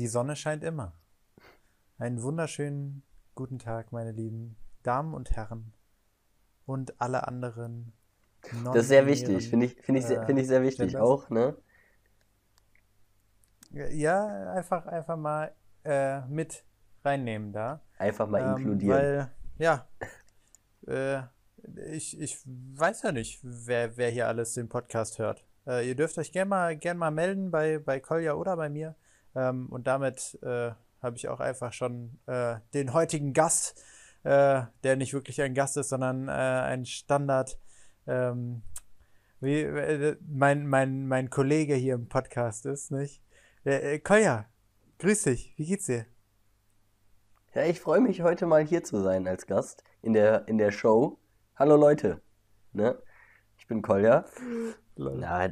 die Sonne scheint immer. Einen wunderschönen guten Tag, meine lieben Damen und Herren und alle anderen. Das ist sehr wichtig, finde ich, find ich, äh, find ich sehr wichtig auch, ne? Ja, einfach, einfach mal äh, mit reinnehmen da. Einfach mal ähm, inkludieren. Weil, ja, äh, ich, ich weiß ja nicht, wer, wer hier alles den Podcast hört. Äh, ihr dürft euch gerne mal, gern mal melden bei, bei Kolja oder bei mir. Ähm, und damit äh, habe ich auch einfach schon äh, den heutigen Gast, äh, der nicht wirklich ein Gast ist, sondern äh, ein Standard. Ähm, wie äh, mein, mein, mein Kollege hier im Podcast ist, nicht? Äh, Kolja, grüß dich, wie geht's dir? Ja, ich freue mich heute mal hier zu sein als Gast in der, in der Show. Hallo Leute, ne? Ich bin Kolja. Na,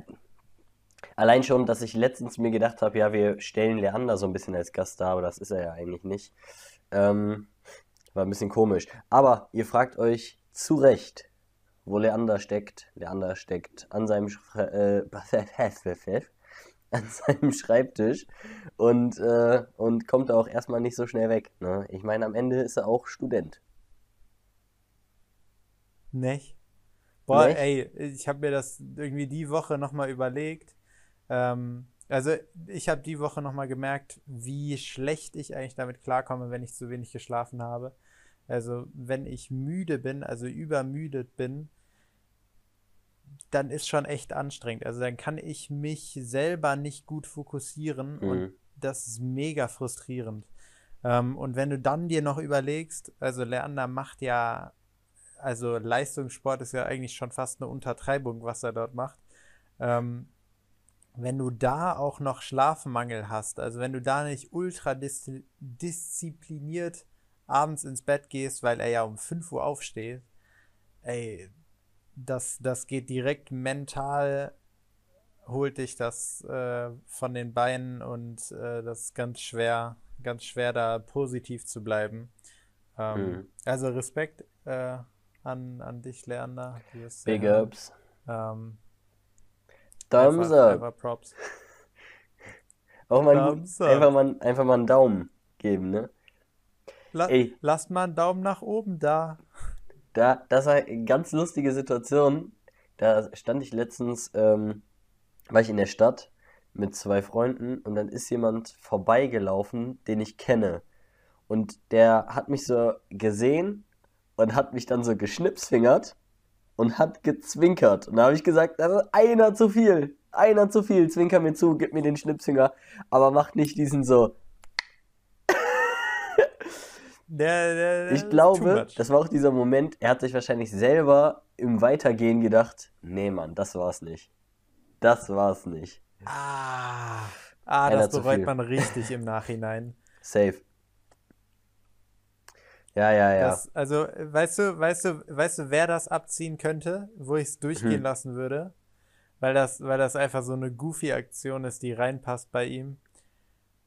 allein schon, dass ich letztens mir gedacht habe, ja, wir stellen Leander so ein bisschen als Gast dar, aber das ist er ja eigentlich nicht. Ähm, war ein bisschen komisch. Aber ihr fragt euch zu Recht, wo Leander steckt. Leander steckt an seinem, äh, an seinem Schreibtisch und, äh, und kommt auch erstmal nicht so schnell weg. Ne? Ich meine, am Ende ist er auch Student. Nicht? Boah, Nicht? ey, ich habe mir das irgendwie die Woche nochmal überlegt. Ähm, also ich habe die Woche nochmal gemerkt, wie schlecht ich eigentlich damit klarkomme, wenn ich zu wenig geschlafen habe. Also wenn ich müde bin, also übermüdet bin, dann ist schon echt anstrengend. Also dann kann ich mich selber nicht gut fokussieren mhm. und das ist mega frustrierend. Ähm, und wenn du dann dir noch überlegst, also Leander macht ja, also Leistungssport ist ja eigentlich schon fast eine Untertreibung, was er dort macht. Ähm, wenn du da auch noch Schlafmangel hast, also wenn du da nicht ultra diszipliniert abends ins Bett gehst, weil er ja um 5 Uhr aufsteht, ey, das, das geht direkt mental, holt dich das äh, von den Beinen und äh, das ist ganz schwer, ganz schwer da positiv zu bleiben. Ähm, mhm. Also Respekt äh, an, an dich, Leander. Big sehr, Ups. Ähm, Thumbs einfach, up. Einfach Props. Auch mal Thumbs einfach, mal, einfach mal einen Daumen geben, ne? La Ey. Lasst mal einen Daumen nach oben da. Da, das war eine ganz lustige Situation. Da stand ich letztens, ähm, war ich in der Stadt mit zwei Freunden und dann ist jemand vorbeigelaufen, den ich kenne. Und der hat mich so gesehen und hat mich dann so geschnipsfingert und hat gezwinkert. Und da habe ich gesagt, das ist einer zu viel. Einer zu viel. Zwinker mir zu, gib mir den Schnipsfinger. Aber mach nicht diesen so, ich glaube, das war auch dieser Moment, er hat sich wahrscheinlich selber im Weitergehen gedacht, nee Mann, das war's nicht. Das war's nicht. Ah, ah das bereut man richtig im Nachhinein. Safe. Ja, ja, ja. Das, also, weißt du, weißt du, weißt du, wer das abziehen könnte, wo ich es durchgehen hm. lassen würde? Weil das, weil das einfach so eine goofy Aktion ist, die reinpasst bei ihm.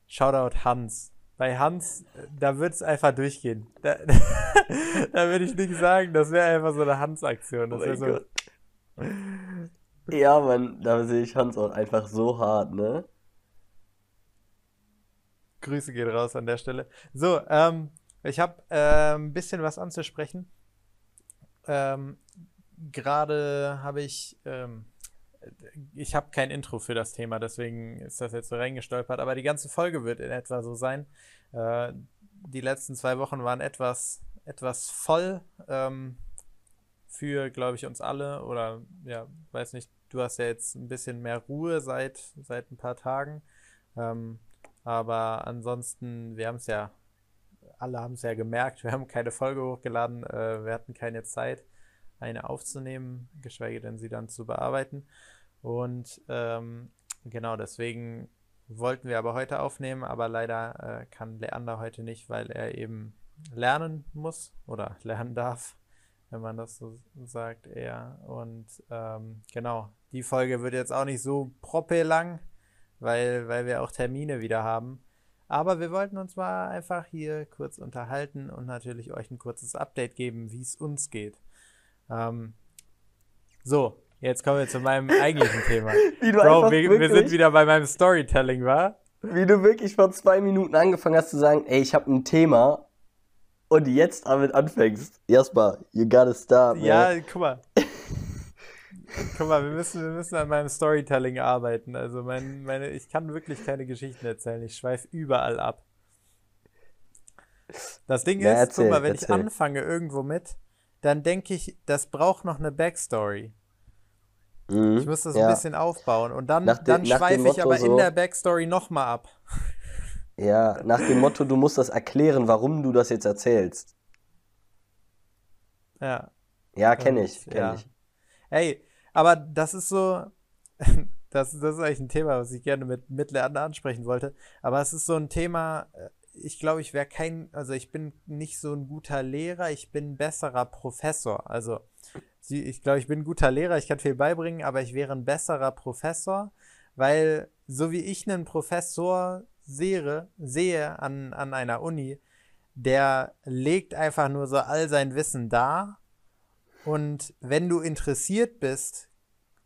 Shoutout Hans bei Hans, da wird es einfach durchgehen. Da, da würde ich nicht sagen, das wäre einfach so eine Hans-Aktion. Oh so ja, man, da sehe ich Hans auch einfach so hart, ne? Grüße gehen raus an der Stelle. So, ähm, ich habe äh, ein bisschen was anzusprechen. Ähm, Gerade habe ich ähm, ich habe kein Intro für das Thema, deswegen ist das jetzt so reingestolpert. Aber die ganze Folge wird in etwa so sein. Äh, die letzten zwei Wochen waren etwas, etwas voll ähm, für, glaube ich, uns alle. Oder ja, weiß nicht, du hast ja jetzt ein bisschen mehr Ruhe seit, seit ein paar Tagen. Ähm, aber ansonsten, wir haben es ja, alle haben es ja gemerkt, wir haben keine Folge hochgeladen, äh, wir hatten keine Zeit eine aufzunehmen, geschweige denn sie dann zu bearbeiten. Und ähm, genau deswegen wollten wir aber heute aufnehmen, aber leider äh, kann Leander heute nicht, weil er eben lernen muss oder lernen darf, wenn man das so sagt, eher. Und ähm, genau, die Folge wird jetzt auch nicht so proppe lang, weil, weil wir auch Termine wieder haben. Aber wir wollten uns mal einfach hier kurz unterhalten und natürlich euch ein kurzes Update geben, wie es uns geht. Ähm, so, jetzt kommen wir zu meinem eigentlichen Thema. Bro, wir, wir, sind wieder bei meinem Storytelling, wa? Wie du wirklich vor zwei Minuten angefangen hast zu sagen, ey, ich habe ein Thema und jetzt damit anfängst. Erstmal, you gotta stop. Man. Ja, guck mal. Guck mal, wir müssen, wir müssen an meinem Storytelling arbeiten. Also mein, meine, ich kann wirklich keine Geschichten erzählen. Ich schweife überall ab. Das Ding Na, ist, erzähl, guck mal, wenn erzähl. ich anfange irgendwo mit, dann denke ich, das braucht noch eine Backstory. Mhm. Ich muss das ja. ein bisschen aufbauen. Und dann, de- dann schweife ich aber in so- der Backstory nochmal ab. Ja, nach dem Motto, du musst das erklären, warum du das jetzt erzählst. Ja. Ja, kenne ich, kenne ja. ich. Ey, aber das ist so, das, das ist eigentlich ein Thema, was ich gerne mit Mittelerde ansprechen wollte. Aber es ist so ein Thema, äh, ich glaube, ich wäre kein, also ich bin nicht so ein guter Lehrer, ich bin ein besserer Professor. Also ich glaube, ich bin ein guter Lehrer, ich kann viel beibringen, aber ich wäre ein besserer Professor, weil so wie ich einen Professor sehe, sehe an, an einer Uni, der legt einfach nur so all sein Wissen dar und wenn du interessiert bist,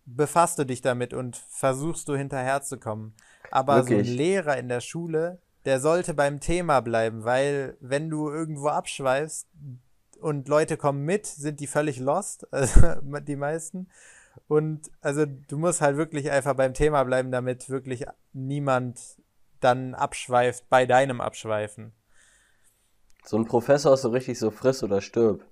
befasst du dich damit und versuchst du hinterherzukommen. Aber so Wirklich? ein Lehrer in der Schule, der sollte beim Thema bleiben, weil wenn du irgendwo abschweifst und Leute kommen mit, sind die völlig lost, also die meisten. Und also du musst halt wirklich einfach beim Thema bleiben, damit wirklich niemand dann abschweift bei deinem Abschweifen. So ein Professor ist so richtig so friss oder stirb.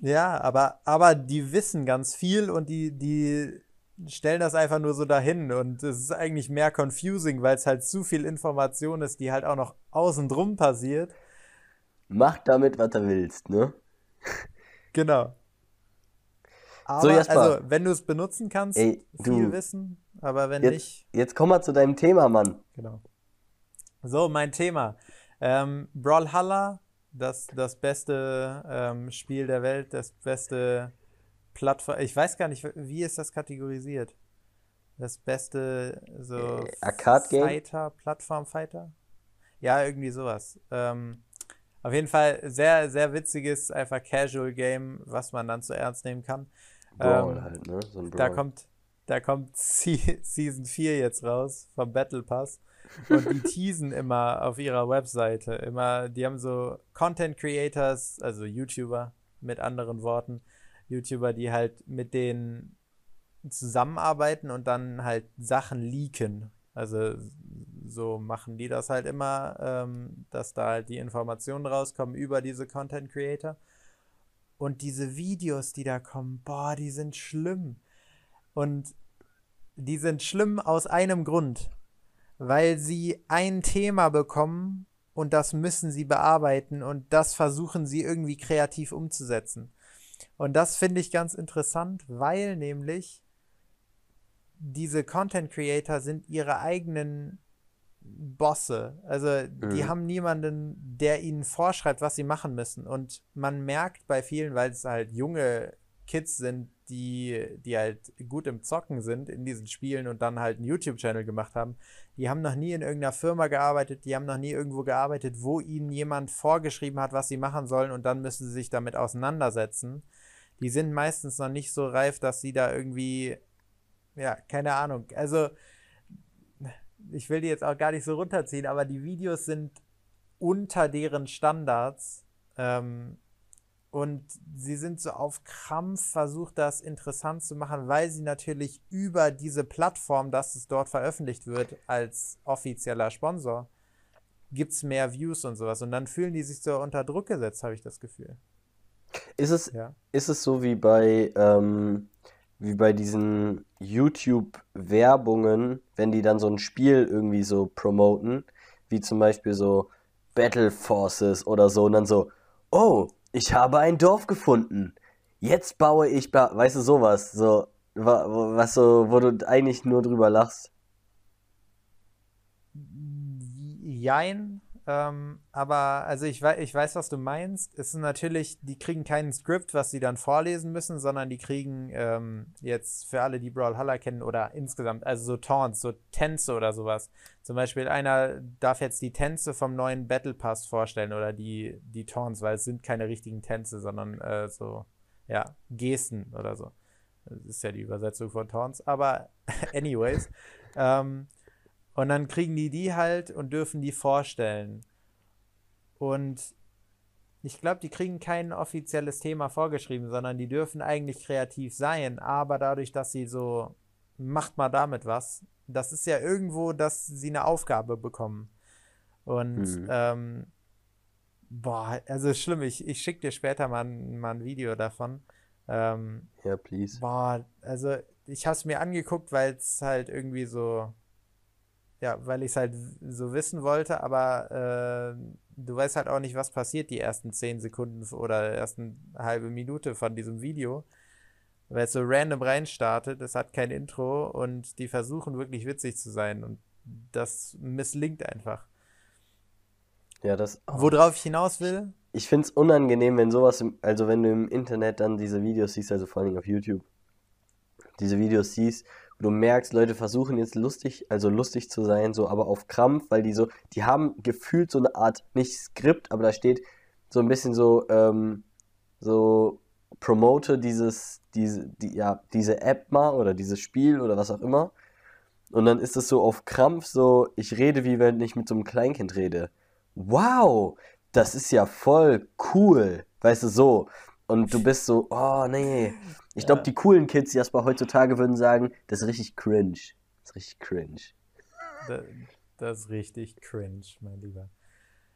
Ja, aber, aber die wissen ganz viel und die, die stellen das einfach nur so dahin und es ist eigentlich mehr confusing, weil es halt zu viel Information ist, die halt auch noch außen drum passiert. Mach damit, was du willst, ne? Genau. Aber, Jasper. also, wenn du es benutzen kannst, Ey, viel du- Wissen, aber wenn Jetzt, nicht, jetzt komm mal zu deinem Thema, Mann. genau. So, mein Thema. Ähm, Brawlhalla, das, das beste ähm, Spiel der Welt, das beste Plattform. Ich weiß gar nicht, wie ist das kategorisiert? Das beste so Äh? Fighter, Plattform-Fighter? Ja, irgendwie sowas. Ähm, auf jeden Fall sehr, sehr witziges, einfach Casual-Game, was man dann zu ernst nehmen kann. Brawl Ähm, halt, ne? So ein da kommt, da kommt Se Season 4 jetzt raus vom Battle Pass. Und die teasen immer auf ihrer Webseite. Immer, die haben so Content Creators, also YouTuber mit anderen Worten. YouTuber, die halt mit denen zusammenarbeiten und dann halt Sachen leaken. Also so machen die das halt immer, ähm, dass da halt die Informationen rauskommen über diese Content Creator. Und diese Videos, die da kommen, boah, die sind schlimm. Und die sind schlimm aus einem Grund. Weil sie ein Thema bekommen und das müssen sie bearbeiten und das versuchen sie irgendwie kreativ umzusetzen. Und das finde ich ganz interessant, weil nämlich diese Content Creator sind ihre eigenen Bosse. Also die Mhm. haben niemanden, der ihnen vorschreibt, was sie machen müssen. Und man merkt bei vielen, weil es halt junge Kids sind, die, die halt gut im Zocken sind in diesen Spielen und dann halt einen YouTube-Channel gemacht haben, die haben noch nie in irgendeiner Firma gearbeitet, die haben noch nie irgendwo gearbeitet, wo ihnen jemand vorgeschrieben hat, was sie machen sollen und dann müssen sie sich damit auseinandersetzen. Die sind meistens noch nicht so reif, dass sie da irgendwie, ja, keine Ahnung. Also, ich will die jetzt auch gar nicht so runterziehen, aber die Videos sind unter deren Standards. Ähm, und sie sind so auf Krampf versucht, das interessant zu machen, weil sie natürlich über diese Plattform, dass es dort veröffentlicht wird, als offizieller Sponsor, gibt es mehr Views und sowas. Und dann fühlen die sich so unter Druck gesetzt, habe ich das Gefühl. Ist es, Ja. ist es so wie bei, ähm, wie bei diesen YouTube-Werbungen, wenn die dann so ein Spiel irgendwie so promoten, wie zum Beispiel so Battle Forces oder so, und dann so, oh, ich habe ein Dorf gefunden. Jetzt baue ich, ba weißt du, sowas, so, was so, wo du eigentlich nur drüber lachst. Jein, ähm, aber also ich weiß, ich weiß, was du meinst. Es ist natürlich, die kriegen keinen Skript, was sie dann vorlesen müssen, sondern die kriegen ähm, jetzt für alle, die Brawlhalla kennen oder insgesamt, also so Taunts, so Tänze oder sowas. Zum Beispiel einer darf jetzt die Tänze vom neuen Battle Pass vorstellen oder die, die Taunts, weil es sind keine richtigen Tänze, sondern äh, so, ja, Gesten oder so. Das ist ja die Übersetzung von Taunts. Aber anyways, ähm, Und dann kriegen die die halt und dürfen die vorstellen. Und ich glaube, die kriegen kein offizielles Thema vorgeschrieben, sondern die dürfen eigentlich kreativ sein, aber dadurch, dass sie so, macht mal damit was, das ist ja irgendwo, dass sie eine Aufgabe bekommen. Und mhm. ähm, boah, also schlimm, ich, ich schicke dir später mal, mal ein Video davon. Ähm, ja, please. Boah, also ich habe es mir angeguckt, weil es halt irgendwie so, ja, weil ich es halt so wissen wollte, aber äh, du weißt halt auch nicht, was passiert die ersten zehn Sekunden oder ersten halbe Minute von diesem Video. Weil es so random reinstartet, es hat kein Intro und die versuchen wirklich witzig zu sein und das misslingt einfach. Ja, das. Oh. Worauf ich hinaus will? Ich finde es unangenehm, wenn sowas, im, also wenn du im Internet dann diese Videos siehst, also vor allem auf YouTube, diese Videos siehst, du merkst, Leute versuchen jetzt lustig, also lustig zu sein, so, aber auf Krampf, weil die so, die haben gefühlt so eine Art, nicht Skript, aber da steht so ein bisschen so, ähm, so, promote dieses, diese, die, ja, diese App mal oder dieses Spiel oder was auch immer. Und dann ist es so auf Krampf so, ich rede wie wenn ich mit so einem Kleinkind rede. Wow, das ist ja voll cool. Weißt du, so. Und du bist so, oh nee. Ich glaube, ja. die coolen Kids, die erstmal heutzutage würden sagen, das ist richtig cringe. Das ist richtig cringe. Das, das ist richtig cringe, mein Lieber.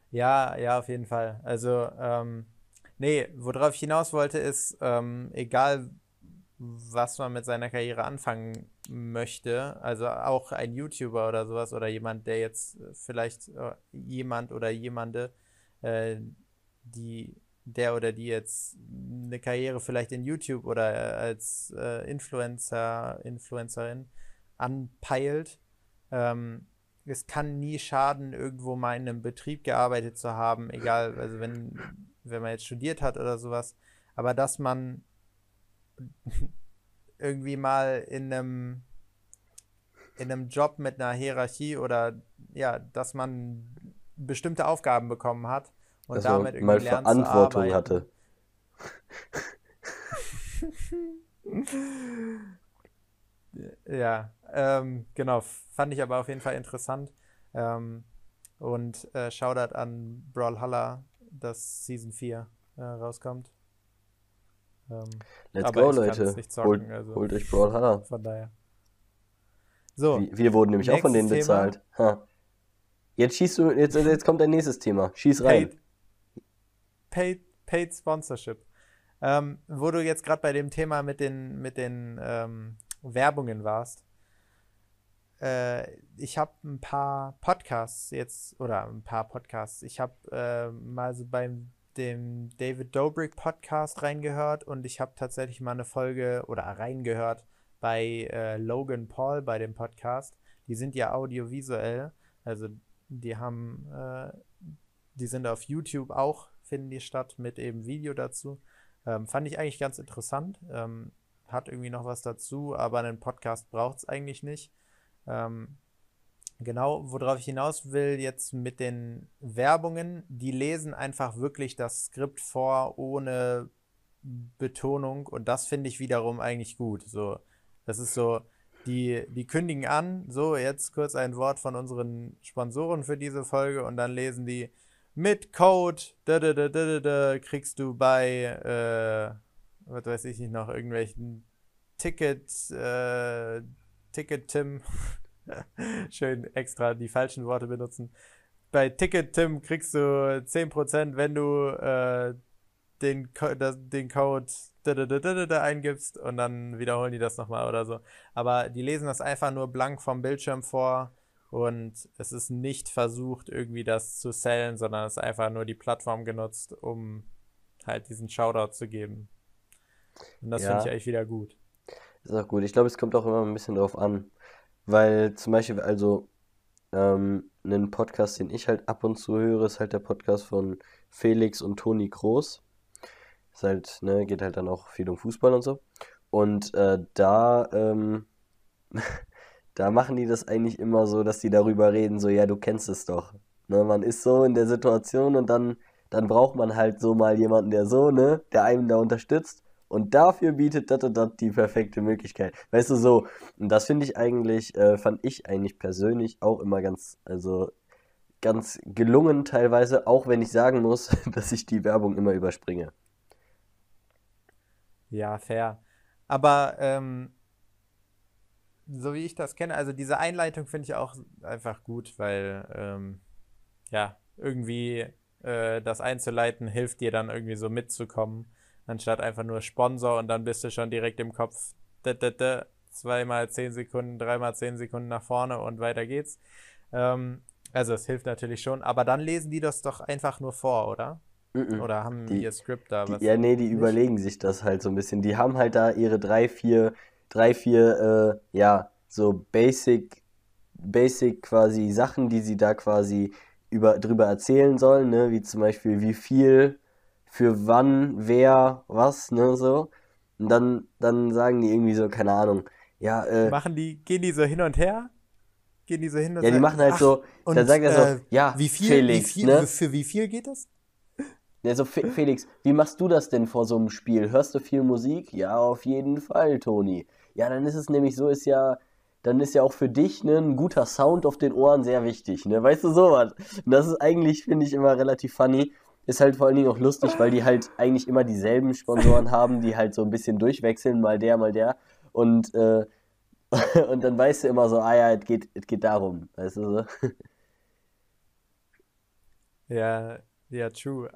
Ja, ja, auf jeden Fall. Also, ähm, nee, worauf ich hinaus wollte, ist, ähm, egal was man mit seiner Karriere anfangen möchte, also auch ein YouTuber oder sowas oder jemand, der jetzt vielleicht äh, jemand oder jemande, äh, die der oder die jetzt eine Karriere vielleicht in YouTube oder als äh, Influencer, Influencerin anpeilt. Ähm, es kann nie schaden, irgendwo mal in einem Betrieb gearbeitet zu haben, egal, also wenn, wenn man jetzt studiert hat oder sowas, aber dass man irgendwie mal in einem in einem Job mit einer Hierarchie oder ja, dass man bestimmte Aufgaben bekommen hat und also damit irgendwie mal lernt Verantwortung zu hatte. ja, ähm, genau, fand ich aber auf jeden Fall interessant. Ähm, und äh, Shoutout an Brawlhalla, dass Season 4 äh, rauskommt. Ähm, Let's go, Leute. Zocken, holt, also holt euch Brawlhalla. Von daher. So. Wir, wir wurden nämlich auch von denen bezahlt. Ha. Jetzt schießt du, jetzt, jetzt kommt dein nächstes Thema. Schieß rein. Paid, paid, paid Sponsorship. Ähm, wo du jetzt gerade bei dem Thema mit den, mit den ähm, Werbungen warst. Äh, ich habe ein paar Podcasts jetzt, oder ein paar Podcasts. Ich habe äh, mal so beim dem David Dobrik Podcast reingehört und ich habe tatsächlich mal eine Folge oder reingehört bei äh, Logan Paul bei dem Podcast. Die sind ja audiovisuell, also die haben, äh, die sind auf YouTube auch, finden die statt mit eben Video dazu. Ähm, fand ich eigentlich ganz interessant. Ähm, hat irgendwie noch was dazu, aber einen Podcast braucht es eigentlich nicht. Ähm, Genau, worauf ich hinaus will jetzt mit den Werbungen, die lesen einfach wirklich das Skript vor ohne Betonung und das finde ich wiederum eigentlich gut. So, das ist so, die, die kündigen an, so jetzt kurz ein Wort von unseren Sponsoren für diese Folge und dann lesen die mit Code da, da, da, da, da, kriegst du bei, äh, was weiß ich nicht noch, irgendwelchen Ticket, äh, Ticket Tim Schön extra die falschen Worte benutzen. Bei Ticket Tim kriegst du 10%, wenn du äh, den, das, den Code da, da, da, da, eingibst und dann wiederholen die das nochmal oder so. Aber die lesen das einfach nur blank vom Bildschirm vor und es ist nicht versucht, irgendwie das zu sellen, sondern es ist einfach nur die Plattform genutzt, um halt diesen Shoutout zu geben. Und das ja. finde ich eigentlich wieder gut. Ist auch gut. Ich glaube, es kommt auch immer ein bisschen drauf an. Weil zum Beispiel, also, ähm, einen Podcast, den ich halt ab und zu höre, ist halt der Podcast von Felix und Toni Groß. Ist halt, ne, geht halt dann auch viel um Fußball und so. Und äh, da, ähm, da machen die das eigentlich immer so, dass die darüber reden, so, ja, du kennst es doch. Ne, man ist so in der Situation und dann, dann braucht man halt so mal jemanden, der so, ne, der einem da unterstützt. Und dafür bietet und dat die perfekte Möglichkeit. Weißt du, so. Und das finde ich eigentlich, äh, fand ich eigentlich persönlich auch immer ganz, also ganz gelungen teilweise, auch wenn ich sagen muss, dass ich die Werbung immer überspringe. Ja, fair. Aber ähm, so wie ich das kenne, also diese Einleitung finde ich auch einfach gut, weil ähm, ja, irgendwie äh, das einzuleiten hilft dir dann irgendwie so mitzukommen, anstatt einfach nur Sponsor und dann bist du schon direkt im Kopf, zweimal zehn Sekunden, dreimal zehn Sekunden nach vorne und weiter geht's. Ähm, also es hilft natürlich schon, aber dann lesen die das doch einfach nur vor, oder? Mm -mm. Oder haben Die- ihr Skript da was? Die, ja, nee, die nicht? überlegen sich das halt so ein bisschen. Die haben halt da ihre drei, vier, drei, vier, äh, ja, so basic, basic quasi Sachen, die sie da quasi über, drüber erzählen sollen, ne, wie zum Beispiel wie viel, für wann, wer, was, ne, so. Und dann, dann sagen die irgendwie so, keine Ahnung, ja, äh, Machen die, gehen die so hin und her? Gehen die so hin und ja, die machen halt ach, so, und, dann sagt er so, äh, ja, wie viel, Felix, wie viel, ne? für wie viel geht das? So Fe Felix, wie machst du das denn vor so einem Spiel? Hörst du viel Musik? Ja, auf jeden Fall, Toni. Ja, dann ist es nämlich so, ist ja, dann ist ja auch für dich ne, ein guter Sound auf den Ohren sehr wichtig, ne? Weißt du sowas? Das ist eigentlich, finde ich, immer relativ funny. Ist halt vor allen Dingen auch lustig, weil die halt eigentlich immer dieselben Sponsoren haben, die halt so ein bisschen durchwechseln, mal der, mal der. Und, äh, und dann weißt du immer so, ah ja, es geht, es geht darum, weißt du so? Ja, ja, true.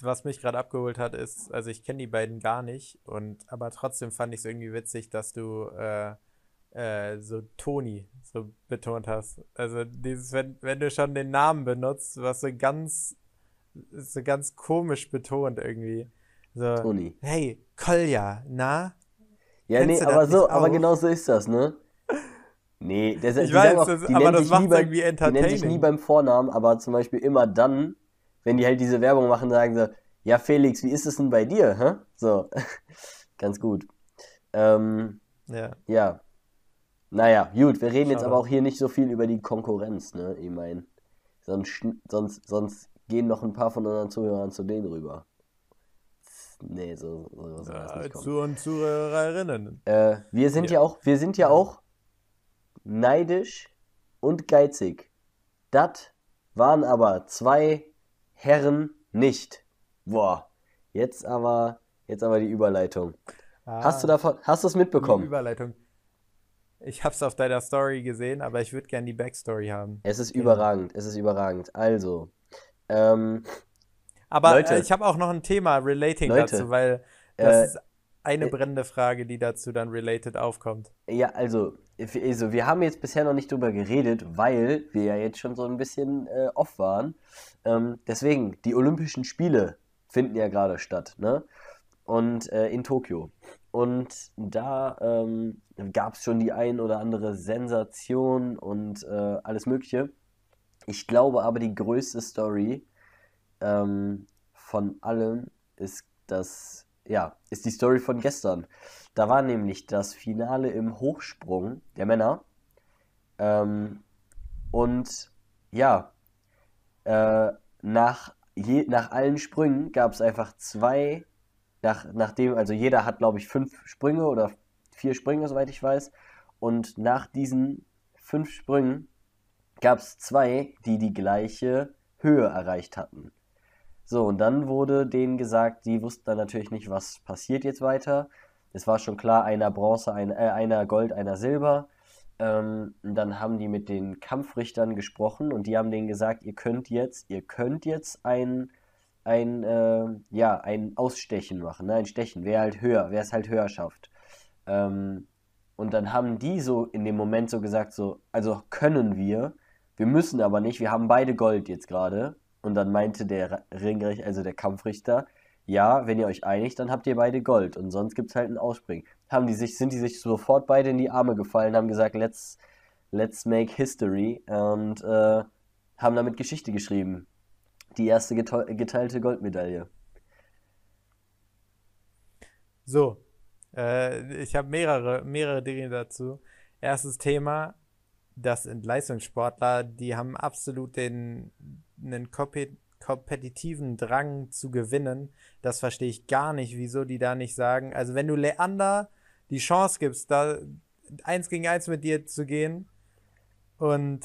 Was mich gerade abgeholt hat, ist, also ich kenne die beiden gar nicht und aber trotzdem fand ich es irgendwie witzig, dass du äh, äh, so Toni so betont hast. Also dieses, wenn, wenn du schon den Namen benutzt, was so ganz, so ganz komisch betont irgendwie. So, Toni. hey, Kolja, na? Ja, Kennst nee, das aber so, nicht aber auch? genau so ist das, ne? Nee, der, Ich die weiß, auch, das- aber das beim, irgendwie die nennen sich nie entertaining. beim Vornamen, aber zum Beispiel immer dann, wenn die halt diese Werbung machen, sagen sie, ja Felix, wie ist es denn bei dir, hä? So, ganz gut. Ähm, Ja. ja. Naja, gut, wir reden jetzt Schade. aber auch hier nicht so viel über die Konkurrenz, ne? Ich meine, sonst, sonst, sonst gehen noch ein paar von unseren Zuhörern zu denen rüber. Nee, so, so nicht kommen. zu und Zuhörerinnen. Äh, wir sind ja. Ja. auch, wir sind ja auch neidisch und geizig. Das waren aber zwei Herren nicht. Boah, jetzt aber, jetzt aber die Überleitung. Hast du Ah. davon, hast du es Die mitbekommen? Überleitung. Ich hab's auf deiner Story gesehen, aber ich würde gerne die Backstory haben. Es ist Ja. überragend, es ist überragend. Also, ähm, Aber Leute. äh, ich habe auch noch ein Thema relating Leute. dazu, weil das Äh, ist eine äh, brennende Frage, die dazu dann related aufkommt. ja, also, also, wir haben jetzt bisher noch nicht drüber geredet, weil wir ja jetzt schon so ein bisschen äh, off waren. Ähm, deswegen, die Olympischen Spiele finden ja gerade statt, ne? Und äh, in Tokio. Und da ähm, gab es schon die ein oder andere Sensation und äh, alles Mögliche. Ich glaube aber, die größte Story ähm, von allem ist das, ja, ist die Story von gestern. Da war nämlich das Finale im Hochsprung der Männer. Ähm, und ja, äh, nach, je, nach allen Sprüngen gab es einfach zwei, nach, nachdem, also jeder hat, glaube ich, fünf Sprünge oder vier Sprünge, soweit ich weiß. Und nach diesen fünf Sprüngen gab es zwei, die die gleiche Höhe erreicht hatten. So, und dann wurde denen gesagt, die wussten dann natürlich nicht, was passiert jetzt weiter. Es war schon klar, einer Bronze, ein, äh, einer Gold, einer Silber. Ähm, dann haben die mit den Kampfrichtern gesprochen und die haben denen gesagt, ihr könnt jetzt, ihr könnt jetzt ein, ein, äh, ja, ein Ausstechen machen, ne? ein Stechen, wer halt höher, wer es halt höher schafft. Ähm, und dann haben die so in dem Moment so gesagt, so, also können wir, wir müssen aber nicht, wir haben beide Gold jetzt gerade. Und dann meinte der Ringrichter, also der Kampfrichter, ja, wenn ihr euch einigt, dann habt ihr beide Gold und sonst gibt es halt ein Ausspringen. Haben die sich, sind die sich sofort beide in die Arme gefallen, haben gesagt, let's, let's make history und äh, haben damit Geschichte geschrieben. Die erste gete- geteilte Goldmedaille. So, äh, ich habe mehrere, mehrere Dinge dazu. Erstes Thema, das sind Leistungssportler, die haben absolut den einen Kompe kompetitiven Drang zu gewinnen. Das verstehe ich gar nicht, wieso die da nicht sagen. Also wenn du Leander die Chance gibst, da eins gegen eins mit dir zu gehen und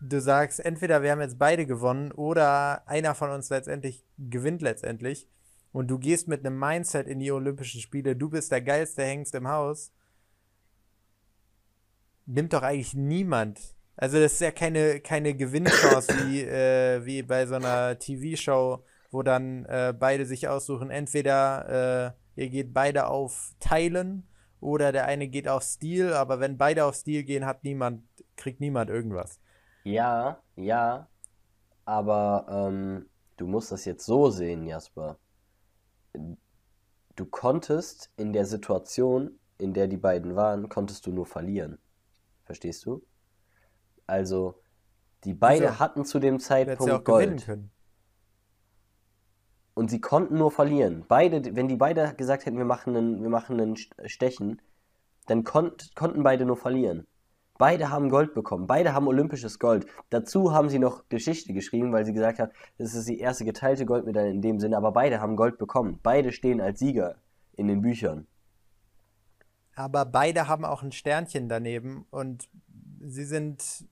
du sagst, entweder wir haben jetzt beide gewonnen oder einer von uns letztendlich gewinnt letztendlich und du gehst mit einem Mindset in die Olympischen Spiele, du bist der geilste Hengst im Haus, nimmt doch eigentlich niemand. Also das ist ja keine, keine Gewinnchance wie, äh, wie bei so einer TV-Show, wo dann äh, beide sich aussuchen, entweder äh, ihr geht beide auf Teilen oder der eine geht auf Stil, aber wenn beide auf Stil gehen, hat niemand, kriegt niemand irgendwas. Ja, ja, aber ähm, du musst das jetzt so sehen, Jasper. Du konntest in der Situation, in der die beiden waren, konntest du nur verlieren. Verstehst du? Also, die beide also, hatten zu dem Zeitpunkt ja Gold. Und sie konnten nur verlieren. Beide, wenn die beide gesagt hätten, wir machen einen, wir machen einen Stechen, dann konnt, konnten beide nur verlieren. Beide haben Gold bekommen. Beide haben olympisches Gold. Dazu haben sie noch Geschichte geschrieben, weil sie gesagt haben, das ist die erste geteilte Goldmedaille in dem Sinne, aber beide haben Gold bekommen. Beide stehen als Sieger in den Büchern. Aber beide haben auch ein Sternchen daneben und sie sind,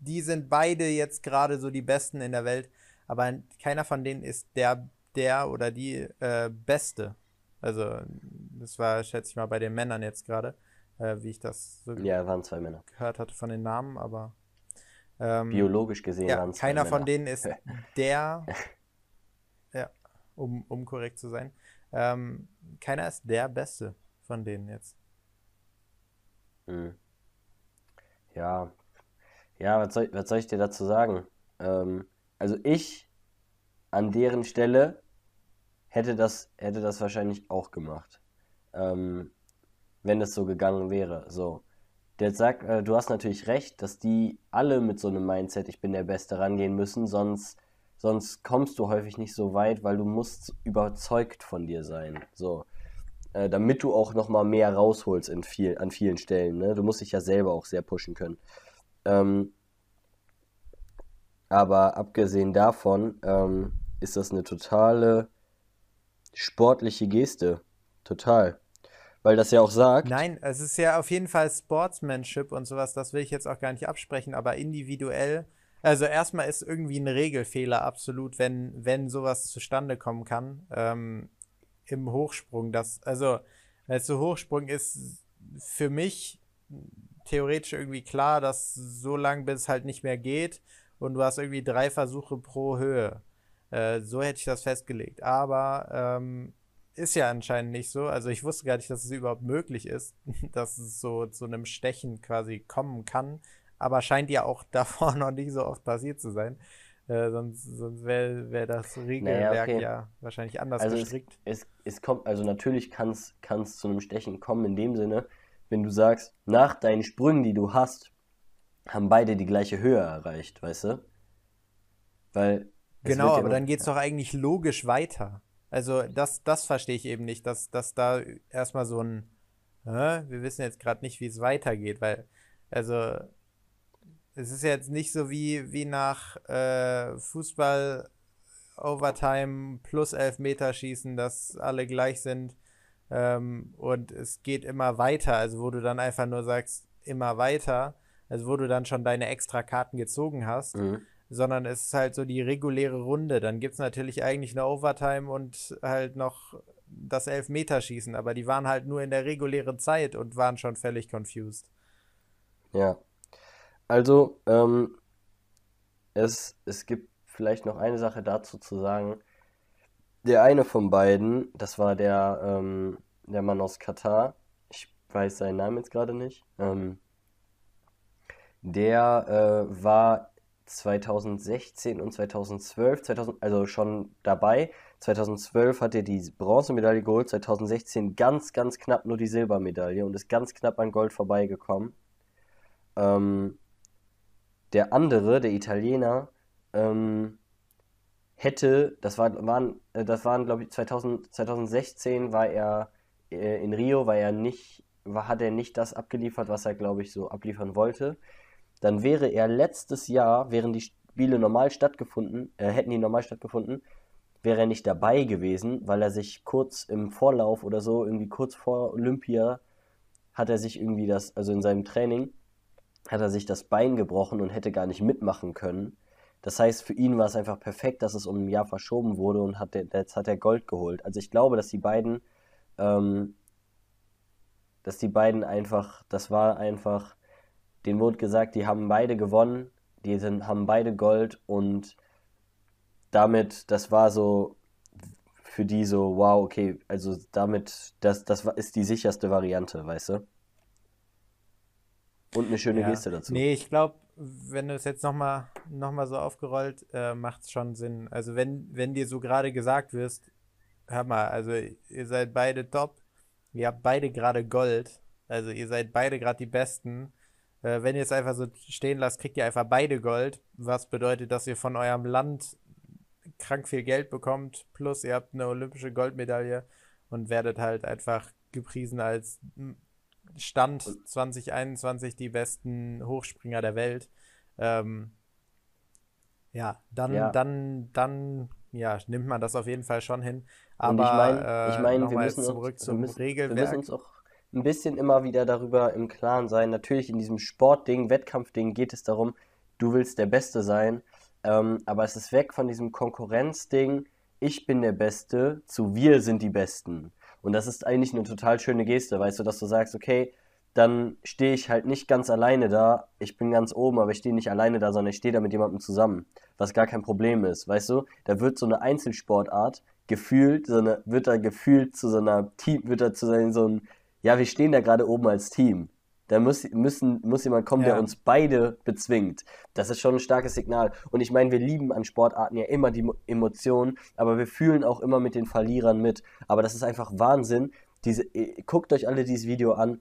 die sind beide jetzt gerade so die Besten in der Welt, aber keiner von denen ist der, der oder die äh, Beste. Also, das war, schätze ich mal, bei den Männern jetzt gerade äh, wie ich das so ja, waren zwei Männer. gehört hatte von den Namen, aber ähm, biologisch gesehen ja, waren zwei keiner Männer. von denen ist der, ja, um, um korrekt zu sein, ähm, keiner ist der Beste von denen jetzt. Hm. Ja, ja, was soll, was soll ich dir dazu sagen? Ähm, also ich an deren Stelle hätte das, hätte das wahrscheinlich auch gemacht. Ähm, wenn es so gegangen wäre. So. Der sagt, äh, du hast natürlich recht, dass die alle mit so einem Mindset, ich bin der Beste, rangehen müssen, sonst, sonst kommst du häufig nicht so weit, weil du musst überzeugt von dir sein. So. Äh, damit du auch nochmal mehr rausholst in viel, an vielen Stellen. Ne? Du musst dich ja selber auch sehr pushen können. Ähm, aber abgesehen davon ähm, ist das eine totale sportliche Geste. Total weil das ja auch sagt. Nein, es ist ja auf jeden Fall Sportsmanship und sowas, das will ich jetzt auch gar nicht absprechen, aber individuell. Also erstmal ist irgendwie ein Regelfehler absolut, wenn, wenn sowas zustande kommen kann. Ähm, Im Hochsprung. Das, also, als so Hochsprung ist für mich theoretisch irgendwie klar, dass so lange bis halt nicht mehr geht und du hast irgendwie drei Versuche pro Höhe. Äh, so hätte ich das festgelegt. Aber ähm, ist ja anscheinend nicht so. Also ich wusste gar nicht, dass es überhaupt möglich ist, dass es so zu einem Stechen quasi kommen kann. Aber scheint ja auch davor noch nicht so oft passiert zu sein. Äh, sonst sonst wäre wär das Regelwerk naja, okay. ja wahrscheinlich anders also gestrickt. Es, es, es kommt, also natürlich kann es zu einem Stechen kommen in dem Sinne, wenn du sagst, nach deinen Sprüngen, die du hast, haben beide die gleiche Höhe erreicht, weißt du? Weil. Genau, aber dann geht es doch eigentlich logisch weiter. Also das, das verstehe ich eben nicht, dass, dass da erstmal so ein, äh, wir wissen jetzt gerade nicht, wie es weitergeht, weil, also es ist jetzt nicht so wie, wie nach äh, Fußball Overtime plus Elfmeterschießen, dass alle gleich sind ähm, und es geht immer weiter, also wo du dann einfach nur sagst, immer weiter, also wo du dann schon deine extra Karten gezogen hast. Mhm sondern es ist halt so die reguläre Runde. Dann gibt es natürlich eigentlich eine Overtime und halt noch das Elfmeterschießen, aber die waren halt nur in der regulären Zeit und waren schon völlig confused. Ja. Also, ähm, es, es gibt vielleicht noch eine Sache dazu zu sagen. Der eine von beiden, das war der, ähm, der Mann aus Katar, ich weiß seinen Namen jetzt gerade nicht, ähm, der äh, war 2016 und 2012, 2000, also schon dabei. 2012 hat er die Bronzemedaille geholt, 2016 ganz, ganz knapp nur die Silbermedaille und ist ganz knapp an Gold vorbeigekommen. Ähm, der andere, der Italiener, ähm, hätte, das, war, waren, äh, das waren, glaube ich, 2000, 2016 war er äh, in Rio, war er nicht, war, hat er nicht das abgeliefert, was er, glaube ich, so abliefern wollte. Dann wäre er letztes Jahr, wären die, Spiele normal stattgefunden, äh, hätten die normal stattgefunden, wäre er nicht dabei gewesen, weil er sich kurz im Vorlauf oder so, irgendwie kurz vor Olympia, hat er sich irgendwie das, also in seinem Training, hat er sich das Bein gebrochen und hätte gar nicht mitmachen können. Das heißt, für ihn war es einfach perfekt, dass es um ein Jahr verschoben wurde und hat der, jetzt hat er Gold geholt. Also ich glaube, dass die beiden, ähm, dass die beiden einfach, das war einfach, denen wurde gesagt, die haben beide gewonnen, die sind, haben beide Gold und damit, das war so für die so, wow, okay, also damit, das, das ist die sicherste Variante, weißt du? Und eine schöne ja. Geste dazu. Nee, ich glaube, wenn du es jetzt nochmal noch mal so aufgerollt, äh, macht es schon Sinn. Also wenn, wenn dir so gerade gesagt wirst, hör mal, also ihr seid beide top, ihr habt beide gerade Gold, also ihr seid beide gerade die Besten. Äh, wenn ihr es einfach so stehen lasst, kriegt ihr einfach beide Gold, was bedeutet, dass ihr von eurem Land krank viel Geld bekommt, plus ihr habt eine olympische Goldmedaille und werdet halt einfach gepriesen als Stand 2021 die besten Hochspringer der Welt. Ähm, ja, dann, ja. dann, dann, ja, nimmt man das auf jeden Fall schon hin. Aber ich meine, ich mein, äh, wir müssen zurück uns, zum müssen, Regelwerk. Wir müssen uns auch ein bisschen immer wieder darüber im Klaren sein. Natürlich in diesem Sportding, Wettkampfding geht es darum, du willst der Beste sein. Ähm, aber es ist weg von diesem Konkurrenzding, ich bin der Beste, zu wir sind die Besten. Und das ist eigentlich eine total schöne Geste, weißt du, dass du sagst, okay, dann stehe ich halt nicht ganz alleine da. Ich bin ganz oben, aber ich stehe nicht alleine da, sondern ich stehe da mit jemandem zusammen, was gar kein Problem ist, weißt du? Da wird so eine Einzelsportart gefühlt, so eine, wird da gefühlt zu so einer Team, wird da zu so einem, ja, wir stehen da gerade oben als Team. Da muss, müssen, muss jemand kommen, ja. der uns beide bezwingt. Das ist schon ein starkes Signal. Und ich meine, wir lieben an Sportarten ja immer die Emotionen, aber wir fühlen auch immer mit den Verlierern mit. Aber das ist einfach Wahnsinn. Diese, guckt euch alle dieses Video an,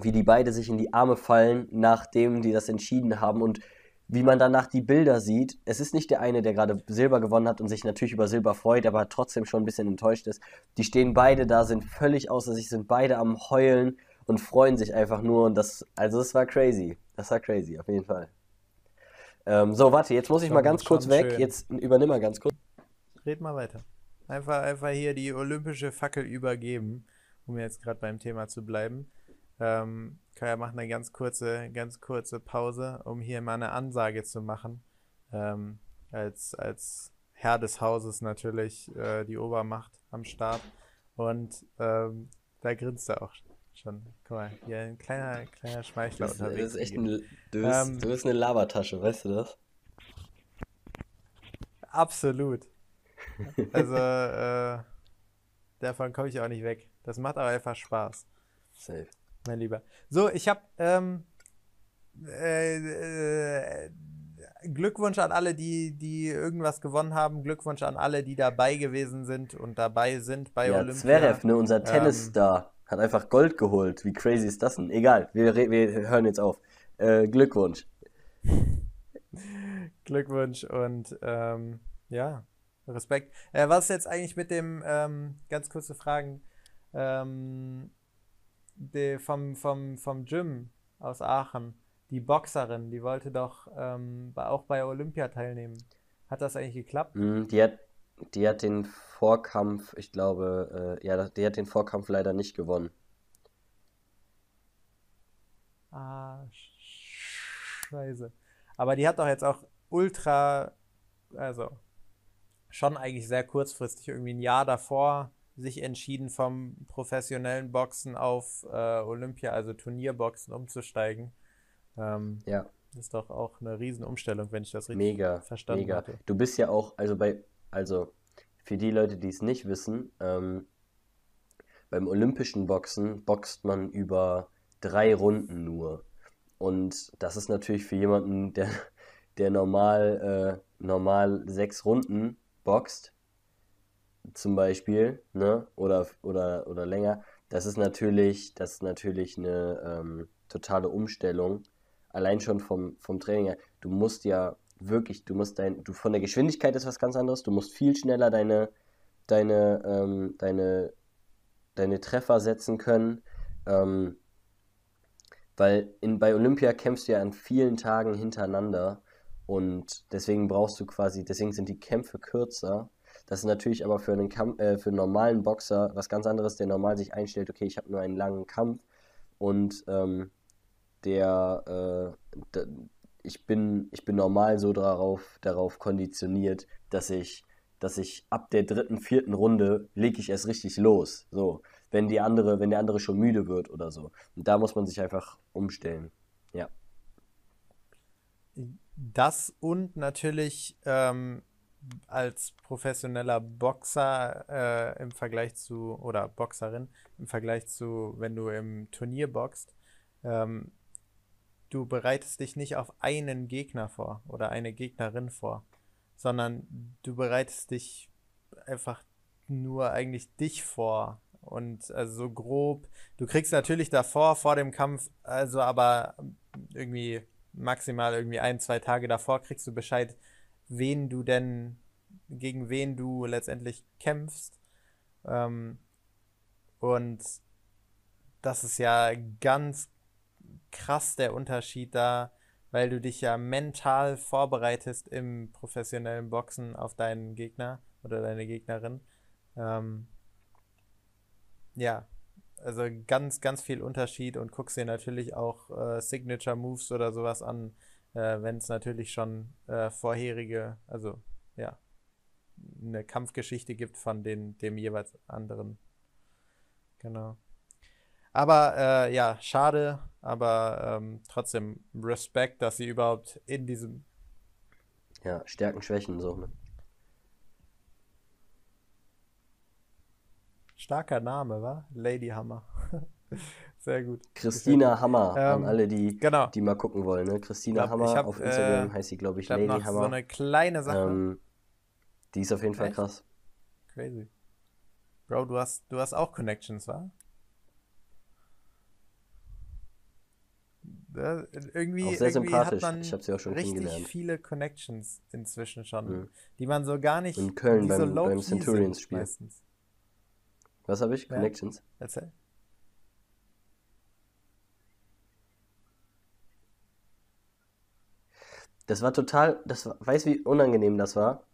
wie die beide sich in die Arme fallen, nachdem die das entschieden haben und wie man danach die Bilder sieht. Es ist nicht der eine, der gerade Silber gewonnen hat und sich natürlich über Silber freut, aber trotzdem schon ein bisschen enttäuscht ist. Die stehen beide da, sind völlig außer sich, sind beide am Heulen und freuen sich einfach nur. Und das, also es war crazy. Das war crazy, auf jeden Fall. Ähm, so, warte, jetzt muss ich schon, mal ganz kurz weg. Schön. Jetzt übernimm mal ganz kurz. Red mal weiter. Einfach, einfach hier die olympische Fackel übergeben, um jetzt gerade beim Thema zu bleiben. Ähm, Kaya macht eine ganz kurze, ganz kurze Pause, um hier mal eine Ansage zu machen. Ähm, als, als Herr des Hauses natürlich äh, die Obermacht am Start. Und ähm, da grinst er auch schon. Guck mal, hier ein kleiner, kleiner Schmeichler das, unterwegs. Das ist echt ein, du, bist, ähm, du bist eine Lavatasche, weißt du das? Absolut. Also, äh, davon komme ich auch nicht weg. Das macht aber einfach Spaß. Safe. Mein Lieber. So, ich habe ähm, äh, äh, Glückwunsch an alle, die, die irgendwas gewonnen haben. Glückwunsch an alle, die dabei gewesen sind und dabei sind bei ja, Olympia. Zverev, ne, unser Tennisstar. Ähm, hat einfach Gold geholt. Wie crazy ist das denn? Egal, wir, wir hören jetzt auf. Äh, Glückwunsch. Glückwunsch und ähm, ja, Respekt. Äh, was ist jetzt eigentlich mit dem, ähm, ganz kurze Fragen, ähm, die, vom, vom, vom Gym aus Aachen, die Boxerin, die wollte doch ähm, auch bei Olympia teilnehmen. Hat das eigentlich geklappt? Mm, die hat die hat den Vorkampf, ich glaube, äh, ja, die hat den Vorkampf leider nicht gewonnen. Ah, scheiße. Aber die hat doch jetzt auch ultra, also schon eigentlich sehr kurzfristig, irgendwie ein Jahr davor, sich entschieden vom professionellen Boxen auf äh, Olympia, also Turnierboxen umzusteigen. Ähm, ja. Ist doch auch eine Riesenumstellung, wenn ich das richtig mega, verstanden mega. hatte. Du bist ja auch, also bei also für die Leute, die es nicht wissen, ähm, beim olympischen Boxen boxt man über drei Runden nur. Und das ist natürlich für jemanden, der, der normal, äh, normal sechs Runden boxt, zum Beispiel, ne? Oder, oder, oder länger, das ist natürlich, das ist natürlich eine ähm, totale Umstellung. Allein schon vom, vom Training her. Du musst ja wirklich, du musst dein, du von der Geschwindigkeit ist was ganz anderes, du musst viel schneller deine, deine, ähm, deine, deine Treffer setzen können. Ähm, weil in, bei Olympia kämpfst du ja an vielen Tagen hintereinander Und deswegen brauchst du quasi, deswegen sind die Kämpfe kürzer. Das ist natürlich aber für einen, Kampf, äh, für einen normalen Boxer was ganz anderes, der normal sich einstellt, okay, ich habe nur einen langen Kampf und ähm, der, äh, ich, bin, ich bin normal so darauf, darauf konditioniert, dass ich, dass ich ab der dritten, vierten Runde lege ich erst richtig los. So, wenn die andere, wenn der andere schon müde wird oder so. Und da muss man sich einfach umstellen. Ja. Das und natürlich ähm, als professioneller Boxer äh, im Vergleich zu, oder Boxerin, im Vergleich zu, wenn du im Turnier boxt, ähm, du bereitest dich nicht auf einen Gegner vor oder eine Gegnerin vor, sondern du bereitest dich einfach nur eigentlich dich vor. Und also so grob, du kriegst natürlich davor, vor dem Kampf, also aber irgendwie maximal irgendwie ein, zwei Tage davor kriegst du Bescheid, wen du denn, gegen wen du letztendlich kämpfst. Ähm, und das ist ja ganz krass der Unterschied da, weil du dich ja mental vorbereitest im professionellen Boxen auf deinen Gegner oder deine Gegnerin. Ähm, ja, also ganz, ganz viel Unterschied und guckst dir natürlich auch äh, Signature Moves oder sowas an, äh, wenn es natürlich schon äh, vorherige, also ja, eine Kampfgeschichte gibt von den, dem jeweils anderen. Genau. Aber äh, ja, schade, aber ähm, trotzdem Respekt, dass sie überhaupt in diesem. Ja, Stärken, Schwächen, so. Ne? Starker Name, wa? Lady Hammer. Sehr gut. Christina Hammer, ähm, an alle, die, genau. die mal gucken wollen. Ne? Christina glaub, Hammer hab, auf Instagram äh, heißt sie, glaube ich, Lady noch Hammer. So eine kleine Sache. Ähm, die ist auf jeden Fall krass. Crazy. Bro, du hast, du hast auch Connections, wa? Irgendwie, auch sehr irgendwie sympathisch. hat man ich habe sie auch schon richtig viele Connections inzwischen schon, Mhm. die man so gar nicht In Köln die so beim, beim low-key Centurions sind Spiel. meistens. Was habe ich? Ja. Connections. Erzähl. Das war total, das war, weißt du, wie unangenehm das war?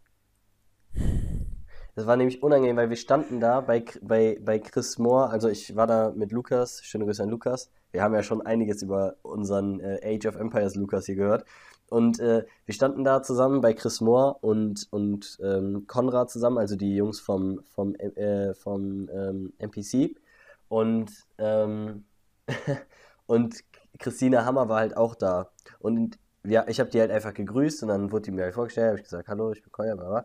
Das war nämlich unangenehm, weil wir standen da bei, bei, bei Chris Moore, also ich war da mit Lukas, schöne Grüße an Lukas. Wir haben ja schon einiges über unseren äh, Age of Empires Lukas hier gehört. Und äh, wir standen da zusammen bei Chris Moore und, und ähm, Konrad zusammen, also die Jungs vom, vom, äh, vom ähm, NPC. Und, ähm, und Christina Hammer war halt auch da. Und ja, ich habe die halt einfach gegrüßt und dann wurde die mir halt vorgestellt, habe ich gesagt, hallo, ich bin Koya, bla bla.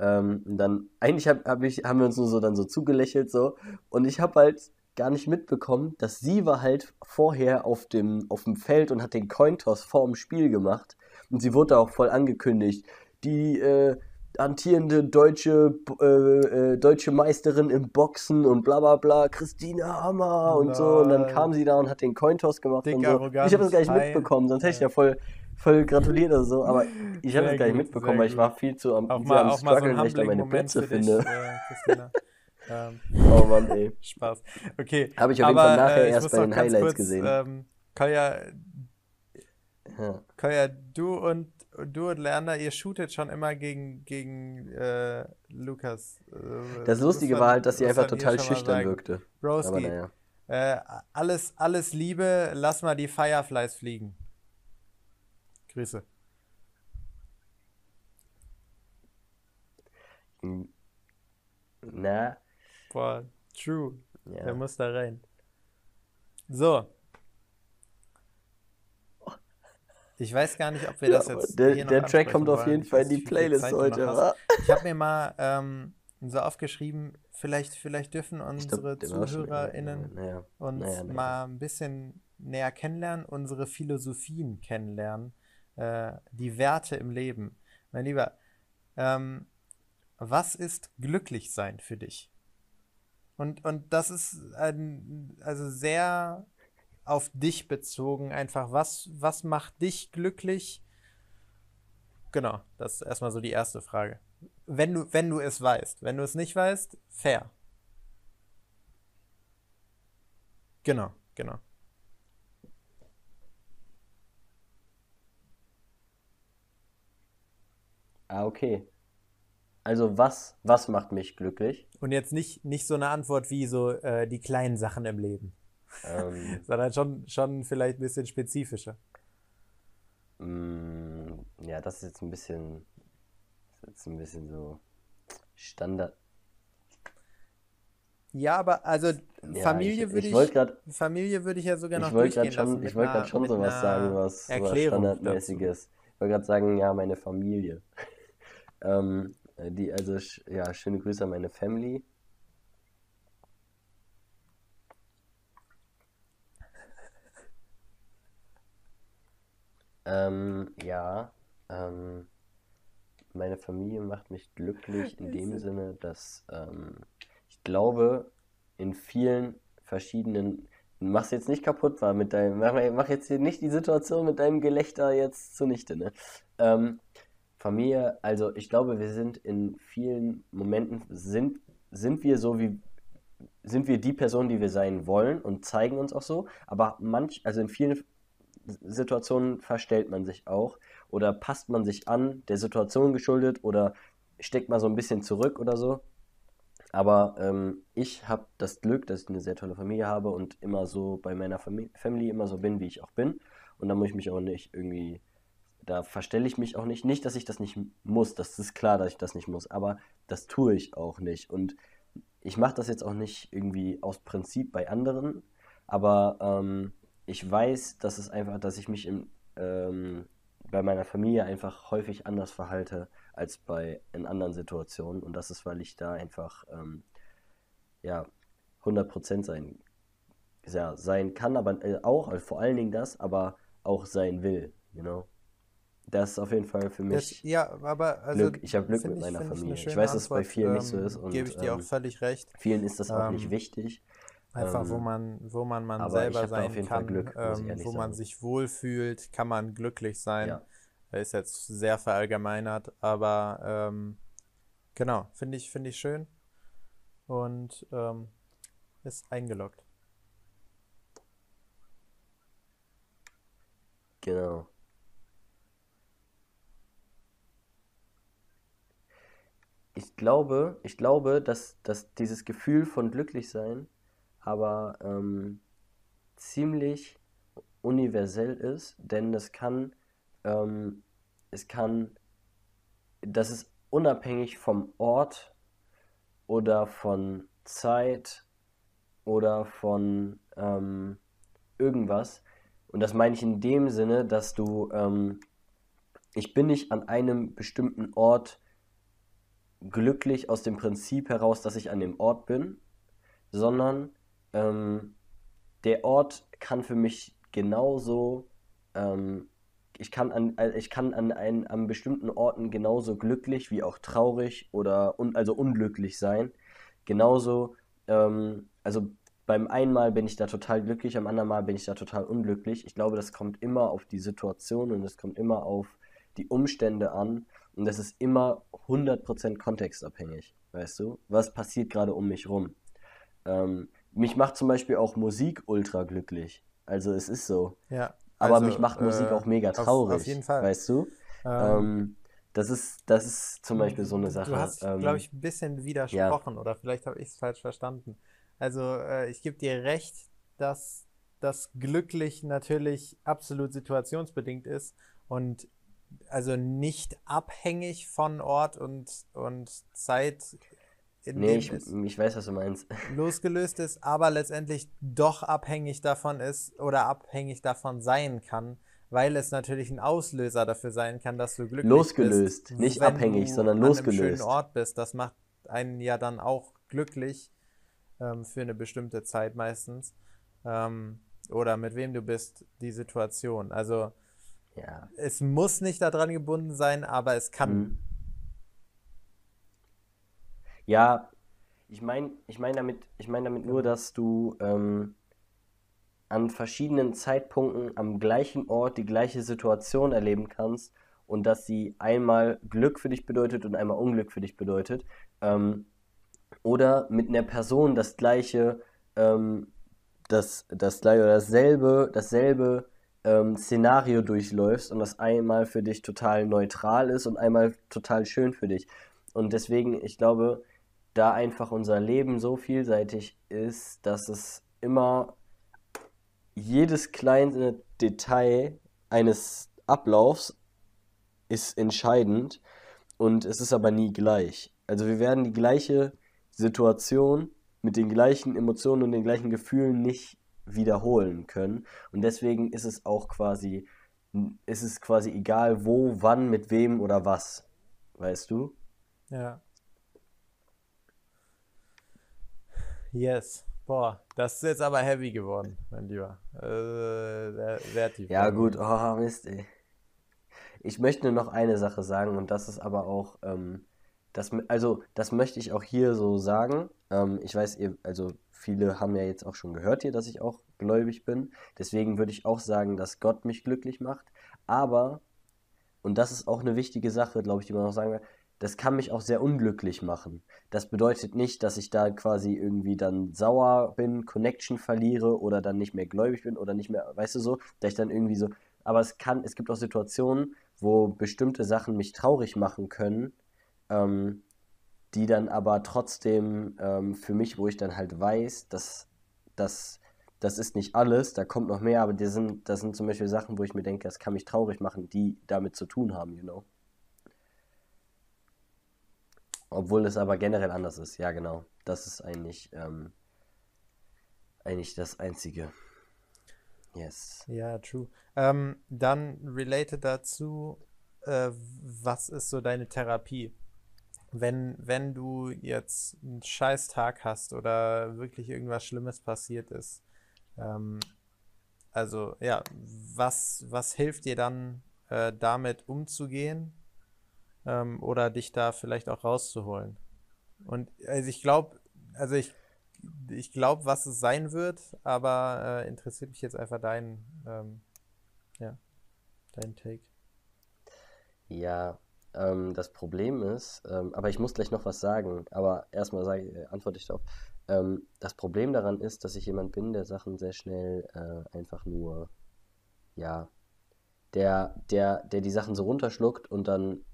Ähm, und dann, eigentlich hab, hab ich, haben wir uns nur so dann so zugelächelt so. Und ich habe halt gar nicht mitbekommen, dass sie war halt vorher auf dem, auf dem Feld und hat den Cointoss vor dem Spiel gemacht. Und sie wurde auch voll angekündigt. Die äh, antierende deutsche, äh, äh, deutsche Meisterin im Boxen und bla bla bla, Christina Hammer und so. Und dann kam sie da und hat den Cointoss gemacht Dick und so. Arroganz, Ich habe das gar nicht mitbekommen, sonst hätte ich ja voll, voll gratuliert oder so. Aber ich habe das gar nicht mitbekommen, weil ich war viel zu am, Auch mal, am auch so struggeln, ein weil ich da meine Moment Plätze für dich, finde. äh, ähm, Oh Mann, ey. Spaß. Okay. Habe ich auf jeden aber, Fall nachher äh, erst bei den Highlights kurz, gesehen. Ähm, Kolja, Ja. Kolja, du und du und Lerner, ihr shootet schon immer gegen, gegen äh, Lukas. Äh, Das Lustige war halt, dass sie einfach total schüchtern wirkte. Broski, naja. äh, alles, alles Liebe, lass mal die Fireflies fliegen. Grüße. Na, Boah, true. Der ja. muss da rein. So. Ich weiß gar nicht, ob wir Ja, das jetzt. der, der Track kommt auf jeden Fall in die Playlist Zeit heute? Ich habe mir mal ähm, so aufgeschrieben, vielleicht, vielleicht dürfen glaub, unsere der ZuhörerInnen Naja. uns Naja, naja. mal ein bisschen näher kennenlernen, unsere Philosophien kennenlernen, äh, die Werte im Leben. Mein Lieber, ähm, was ist glücklich sein für dich? Und, und das ist ein, also sehr auf dich bezogen, einfach, was, was macht dich glücklich? Genau, das ist erstmal so die erste Frage. Wenn du, wenn du es weißt. Wenn du es nicht weißt, fair. Genau, genau. Ah, okay. Also was, was macht mich glücklich? Und jetzt nicht, nicht so eine Antwort wie so äh, die kleinen Sachen im Leben. Ähm, sondern schon, schon vielleicht ein bisschen spezifischer. Mm, ja, das ist jetzt ein bisschen, ist jetzt ein bisschen so Standard. Ja, aber also ja, Familie ich, würde ich, ich grad, Familie würde ich ja sogar noch ich durchgehen schon. Ich wollte gerade schon sowas sagen, was, was standardmäßiges. Ich wollte gerade sagen, ja, meine Familie. Ähm, die, also, ja, schöne Grüße an meine Family. Ähm, ja, ähm, meine Familie macht mich glücklich in dem Sinne, dass ähm, ich glaube, in vielen verschiedenen. Mach's jetzt nicht kaputt, war mit deinem. Mach, mach jetzt hier nicht die Situation mit deinem Gelächter jetzt zunichte, ne? Ähm, Familie, also ich glaube, wir sind in vielen Momenten, sind, sind wir so wie, sind wir die Person, die wir sein wollen und zeigen uns auch so, aber manch, also in vielen Situationen verstellt man sich auch oder passt man sich an, der Situation geschuldet oder steckt mal so ein bisschen zurück oder so. Aber ähm, ich habe das Glück, dass ich eine sehr tolle Familie habe und immer so bei meiner Famili Family immer so bin, wie ich auch bin. Und da muss ich mich auch nicht irgendwie, da verstelle ich mich auch nicht. Nicht, dass ich das nicht muss, das ist klar, dass ich das nicht muss, aber das tue ich auch nicht. Und ich mache das jetzt auch nicht irgendwie aus Prinzip bei anderen, aber ähm, ich weiß, dass es einfach, dass ich mich im, ähm, bei meiner Familie einfach häufig anders verhalte als bei in anderen Situationen. Und das ist, weil ich da einfach ähm, ja 100% sein, ja, sein kann, aber äh, auch, also vor allen Dingen das, aber auch sein will, you know. Das ist auf jeden Fall für mich. Das, ja, aber also, Glück. Ich habe Glück mit ich, meiner Familie. Ich, ich weiß, dass es bei vielen ähm, nicht so ähm, ist. Und, gebe ich dir auch ähm, völlig recht. Vielen ist das auch ähm, nicht wichtig. Einfach, ähm, wo man, wo man man selber sein kann, Glück, ähm, wo man sich wohlfühlt, kann man glücklich sein. Ja. Ist jetzt sehr verallgemeinert, aber genau, finde ich, finde ich schön und ist eingeloggt. Genau. Ich glaube, ich glaube, dass, dass dieses Gefühl von glücklich sein aber ähm, ziemlich universell ist, denn es kann, ähm, es kann, das ist unabhängig vom Ort oder von Zeit oder von ähm, irgendwas. Und das meine ich in dem Sinne, dass du, ähm, ich bin nicht an einem bestimmten Ort glücklich aus dem Prinzip heraus, dass ich an dem Ort bin, sondern ähm, der Ort kann für mich genauso, ähm, ich kann an, äh, ich kann an, ein, an bestimmten Orten genauso glücklich wie auch traurig oder un, also unglücklich sein. Genauso, ähm, also beim einen Mal bin ich da total glücklich, am anderen Mal bin ich da total unglücklich. Ich glaube, das kommt immer auf die Situation und es kommt immer auf die Umstände an und das ist immer 100% kontextabhängig, weißt du? Was passiert gerade um mich rum? Ähm, mich macht zum Beispiel auch Musik ultra glücklich. Also es ist so. Ja. Aber also, mich macht Musik äh, auch mega traurig. Auf, auf, jeden Fall. Weißt du? Ähm, ähm, das ist, das ist zum Beispiel so eine Sache. Du hast, ähm, glaube ich, ein bisschen widersprochen ja. oder vielleicht habe ich es falsch verstanden. Also äh, ich gebe dir recht, dass das glücklich natürlich absolut situationsbedingt ist und also nicht abhängig von Ort und, und Zeit in nee, ich, ich weiß, was du meinst. losgelöst ist, aber letztendlich doch abhängig davon ist oder abhängig davon sein kann, weil es natürlich ein Auslöser dafür sein kann, dass du glücklich losgelöst, bist. Losgelöst, nicht abhängig, sondern losgelöst. An einem schönen Ort bist, das macht einen ja dann auch glücklich ähm, für eine bestimmte Zeit meistens. Ähm, oder mit wem du bist, die Situation. Also ja. es muss nicht daran gebunden sein, aber es kann. Mhm ja, ich meine ich mein damit, ich mein damit nur, dass du ähm, an verschiedenen Zeitpunkten am gleichen Ort die gleiche Situation erleben kannst und dass sie einmal Glück für dich bedeutet und einmal Unglück für dich bedeutet. Ähm, oder mit einer Person das gleiche, ähm, das, das gleiche oder dasselbe, dasselbe ähm, Szenario durchläufst und das einmal für dich total neutral ist und einmal total schön für dich. Und deswegen, ich glaube, da einfach unser Leben so vielseitig ist, dass es immer jedes kleine Detail eines Ablaufs ist entscheidend und es ist aber nie gleich. Also wir werden die gleiche Situation mit den gleichen Emotionen und den gleichen Gefühlen nicht wiederholen können. Und deswegen ist es auch quasi, ist es quasi egal, wo, wann, mit wem oder was. Weißt du? Ja. Yes. Boah, das ist jetzt aber heavy geworden, mein Lieber. Äh, sehr, sehr tief. Ja, gut. Oh, Mist, ey. Ich möchte nur noch eine Sache sagen und das ist aber auch, ähm, das, also das möchte ich auch hier so sagen. Ähm, ich weiß, ihr, also viele haben ja jetzt auch schon gehört hier, dass ich auch gläubig bin. Deswegen würde ich auch sagen, dass Gott mich glücklich macht. Aber, und das ist auch eine wichtige Sache, glaube ich, die man noch sagen will, das kann mich auch sehr unglücklich machen. Das bedeutet nicht, dass ich da quasi irgendwie dann sauer bin, Connection verliere oder dann nicht mehr gläubig bin oder nicht mehr, weißt du so, dass ich dann irgendwie so. Aber es kann, es gibt auch Situationen, wo bestimmte Sachen mich traurig machen können, ähm, die dann aber trotzdem ähm, für mich, wo ich dann halt weiß, dass das, das ist nicht alles, da kommt noch mehr, aber das sind, das sind zum Beispiel Sachen, wo ich mir denke, das kann mich traurig machen, die damit zu tun haben, you know. Obwohl es aber generell anders ist, ja genau. Das ist eigentlich, ähm, eigentlich das Einzige. Yes. Ja, true. Ähm, dann related dazu, äh, was ist so deine Therapie? Wenn, wenn du jetzt einen scheiß Tag hast oder wirklich irgendwas Schlimmes passiert ist, ähm, also ja, was, was hilft dir dann äh, damit umzugehen ähm, oder dich da vielleicht auch rauszuholen. Und also ich glaube, also ich, ich glaube, was es sein wird, aber äh, interessiert mich jetzt einfach dein, ähm, ja, dein Take. Ja, ähm, das Problem ist, ähm, aber ich muss gleich noch was sagen, aber erstmal sage, äh, antworte ich darauf. Ähm, das Problem daran ist, dass ich jemand bin, der Sachen sehr schnell äh, einfach nur, ja, der, der, der die Sachen so runterschluckt und dann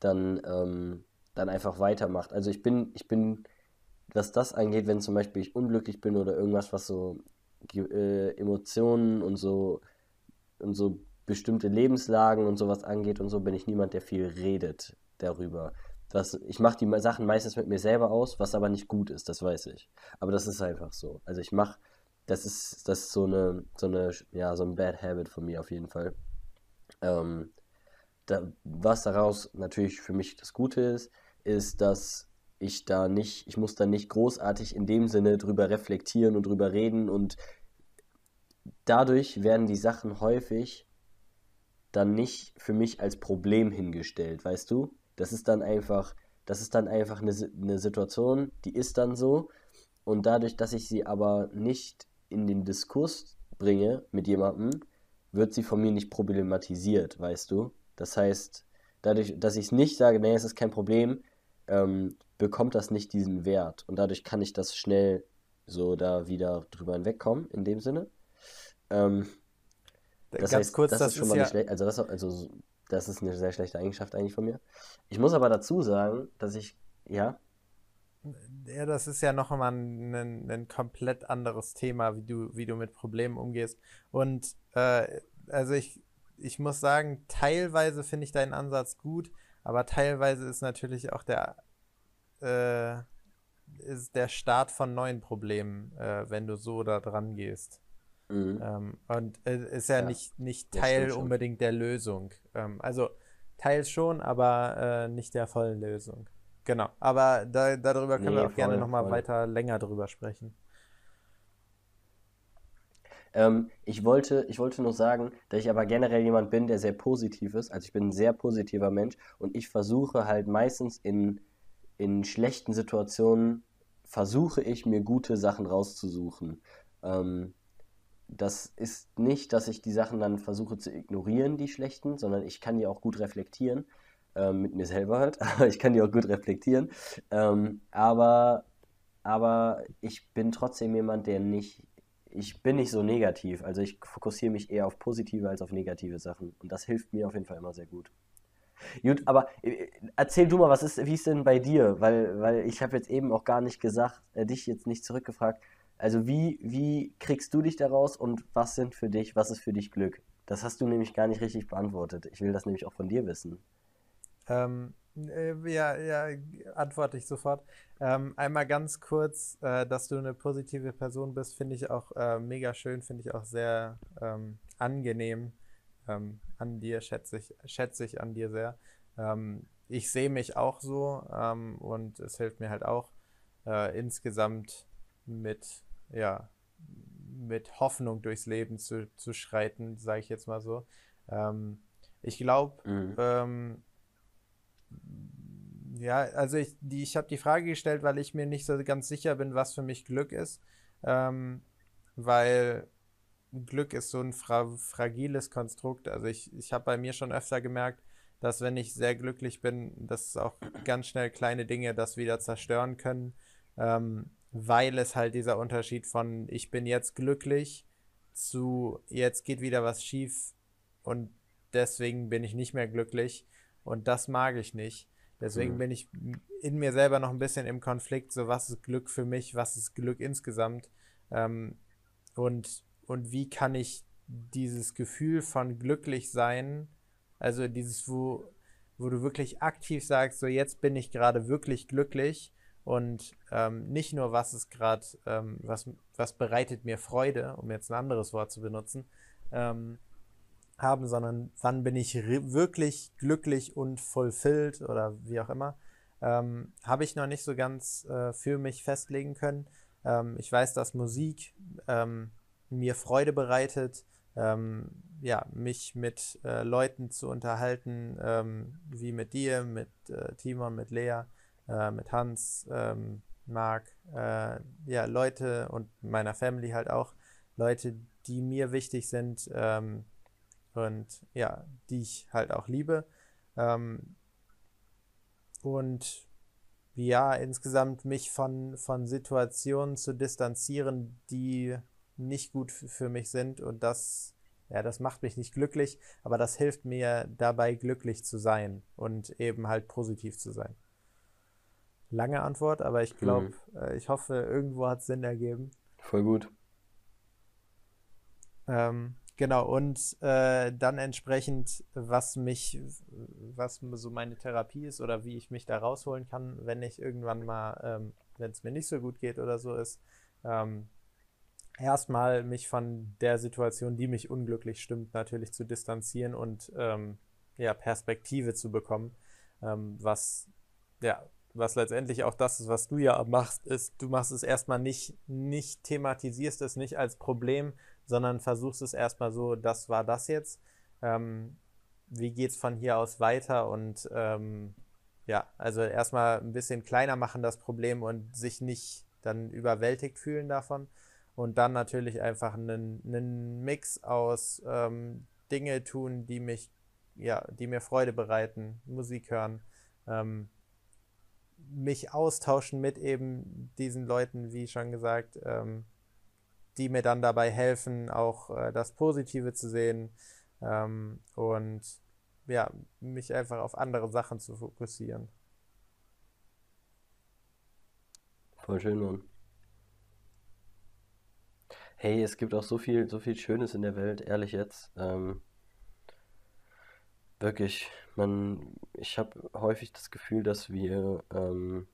dann, ähm, dann einfach weitermacht. Also ich bin, ich bin, was das angeht, wenn zum Beispiel ich unglücklich bin oder irgendwas, was so äh, Emotionen und so und so bestimmte Lebenslagen und sowas angeht und so, bin ich niemand, der viel redet darüber. Das, ich mache die Sachen meistens mit mir selber aus, was aber nicht gut ist, das weiß ich. Aber das ist einfach so. Also ich mache, das ist, das ist so eine, so eine, ja, so ein Bad Habit von mir auf jeden Fall. Ähm, da, was daraus natürlich für mich das Gute ist, ist, dass ich da nicht, ich muss da nicht großartig in dem Sinne drüber reflektieren und drüber reden und dadurch werden die Sachen häufig dann nicht für mich als Problem hingestellt, weißt du? Das ist dann einfach, das ist dann einfach eine, eine Situation, die ist dann so und dadurch, dass ich sie aber nicht in den Diskurs bringe mit jemandem, wird sie von mir nicht problematisiert, weißt du? Das heißt, dadurch, dass ich es nicht sage, nee, es ist kein Problem, ähm, bekommt das nicht diesen Wert. Und dadurch kann ich das schnell so da wieder drüber hinwegkommen, in dem Sinne. Ähm, das Ganz heißt, kurz, das, das ist schon ist mal ja schlecht. Also das, also das ist eine sehr schlechte Eigenschaft eigentlich von mir. Ich muss aber dazu sagen, dass ich, ja. Ja, das ist ja noch einmal ein, ein, ein komplett anderes Thema, wie du, wie du mit Problemen umgehst. Und äh, also ich, ich muss sagen, teilweise finde ich deinen Ansatz gut, aber teilweise ist natürlich auch der, äh, ist der Start von neuen Problemen, äh, wenn du so da dran gehst. Mhm. Ähm, und äh, ist ja, ja, nicht, nicht Teil unbedingt der Lösung. Ähm, also teils schon, aber äh, nicht der vollen Lösung. Genau. Aber da, darüber können nee, wir auch voll, gerne nochmal weiter länger drüber sprechen. Ähm, ich, wollte, ich wollte nur sagen, dass ich aber generell jemand bin, der sehr positiv ist. Also ich bin ein sehr positiver Mensch und ich versuche halt meistens in, in schlechten Situationen, versuche ich mir gute Sachen rauszusuchen. Ähm, das ist nicht, dass ich die Sachen dann versuche zu ignorieren, die schlechten, sondern ich kann die auch gut reflektieren. Ähm, mit mir selber halt, aber ich kann die auch gut reflektieren. Ähm, aber, aber ich bin trotzdem jemand, der nicht ich bin nicht so negativ. Also ich fokussiere mich eher auf positive als auf negative Sachen. Und das hilft mir auf jeden Fall immer sehr gut. Gut, aber äh, erzähl du mal, was ist, wie ist denn bei dir? Weil, weil ich habe jetzt eben auch gar nicht gesagt, äh, dich jetzt nicht zurückgefragt. Also wie, wie kriegst du dich daraus und was sind für dich, was ist für dich Glück? Das hast du nämlich gar nicht richtig beantwortet. Ich will das nämlich auch von dir wissen. Ähm, äh, ja, ja, antworte ich sofort. Ähm, einmal ganz kurz, äh, dass du eine positive Person bist, finde ich auch äh, mega schön, finde ich auch sehr ähm, angenehm ähm, an dir, schätze ich, schätze ich an dir sehr. Ähm, ich sehe mich auch so ähm, und es hilft mir halt auch äh, insgesamt mit, ja, mit Hoffnung durchs Leben zu, zu schreiten, sage ich jetzt mal so. Ähm, ich glaube, mhm ja, also ich, die, ich habe die Frage gestellt, weil ich mir nicht so ganz sicher bin, was für mich Glück ist. Ähm, weil Glück ist so ein fra fragiles Konstrukt. Also ich, ich habe bei mir schon öfter gemerkt, dass wenn ich sehr glücklich bin, dass auch ganz schnell kleine Dinge das wieder zerstören können, ähm, weil es halt dieser Unterschied von ich bin jetzt glücklich zu jetzt geht wieder was schief und deswegen bin ich nicht mehr glücklich und das mag ich nicht. Deswegen mhm. bin ich in mir selber noch ein bisschen im Konflikt, so was ist Glück für mich, was ist Glück insgesamt ähm, und, und wie kann ich dieses Gefühl von glücklich sein, also dieses, wo, wo du wirklich aktiv sagst, so jetzt bin ich gerade wirklich glücklich und ähm, nicht nur, was ist gerade, ähm, was, was bereitet mir Freude, um jetzt ein anderes Wort zu benutzen, ähm, haben, sondern wann bin ich wirklich glücklich und fulfilled oder wie auch immer, ähm, habe ich noch nicht so ganz äh, für mich festlegen können. Ähm, ich weiß, dass Musik ähm, mir Freude bereitet, ja, mich mit äh, Leuten zu unterhalten, wie mit dir, mit äh, Timon, mit Lea, äh, mit Hans, ähm, Marc, äh, ja, Leute und meiner Family halt auch, Leute, die mir wichtig sind, ähm, und ja, die ich halt auch liebe. Ähm, und ja, insgesamt mich von, von Situationen zu distanzieren, die nicht gut für mich sind und das, ja, das macht mich nicht glücklich, aber das hilft mir dabei glücklich zu sein und eben halt positiv zu sein. Lange Antwort, aber ich glaube, mhm. äh, ich hoffe, irgendwo hat es Sinn ergeben. Voll gut. Ähm, Genau, und äh, dann entsprechend, was mich, was so meine Therapie ist oder wie ich mich da rausholen kann, wenn ich irgendwann mal, ähm, wenn es mir nicht so gut geht oder so ist, ähm, erstmal mich von der Situation, die mich unglücklich stimmt, natürlich zu distanzieren und ähm, ja, Perspektive zu bekommen, ähm, was ja, was letztendlich auch das ist, was du ja machst, ist, du machst es erstmal nicht, nicht thematisierst es nicht als Problem, sondern versuchst es erstmal so, das war das jetzt. Ähm, wie es von hier aus weiter? Und ähm, ja, also erstmal ein bisschen kleiner machen das Problem und sich nicht dann überwältigt fühlen davon. Und dann natürlich einfach einen, einen Mix aus ähm, Dinge tun, die mich, ja, die mir Freude bereiten, Musik hören, ähm, mich austauschen mit eben diesen Leuten, wie schon gesagt, ähm, die mir dann dabei helfen, auch äh, das Positive zu sehen ähm, und ja, mich einfach auf andere Sachen zu fokussieren. Voll schön, Mann. Hey, es gibt auch so viel, so viel Schönes in der Welt, ehrlich jetzt. Ähm, wirklich, man, ich habe häufig das Gefühl, dass wir, ähm,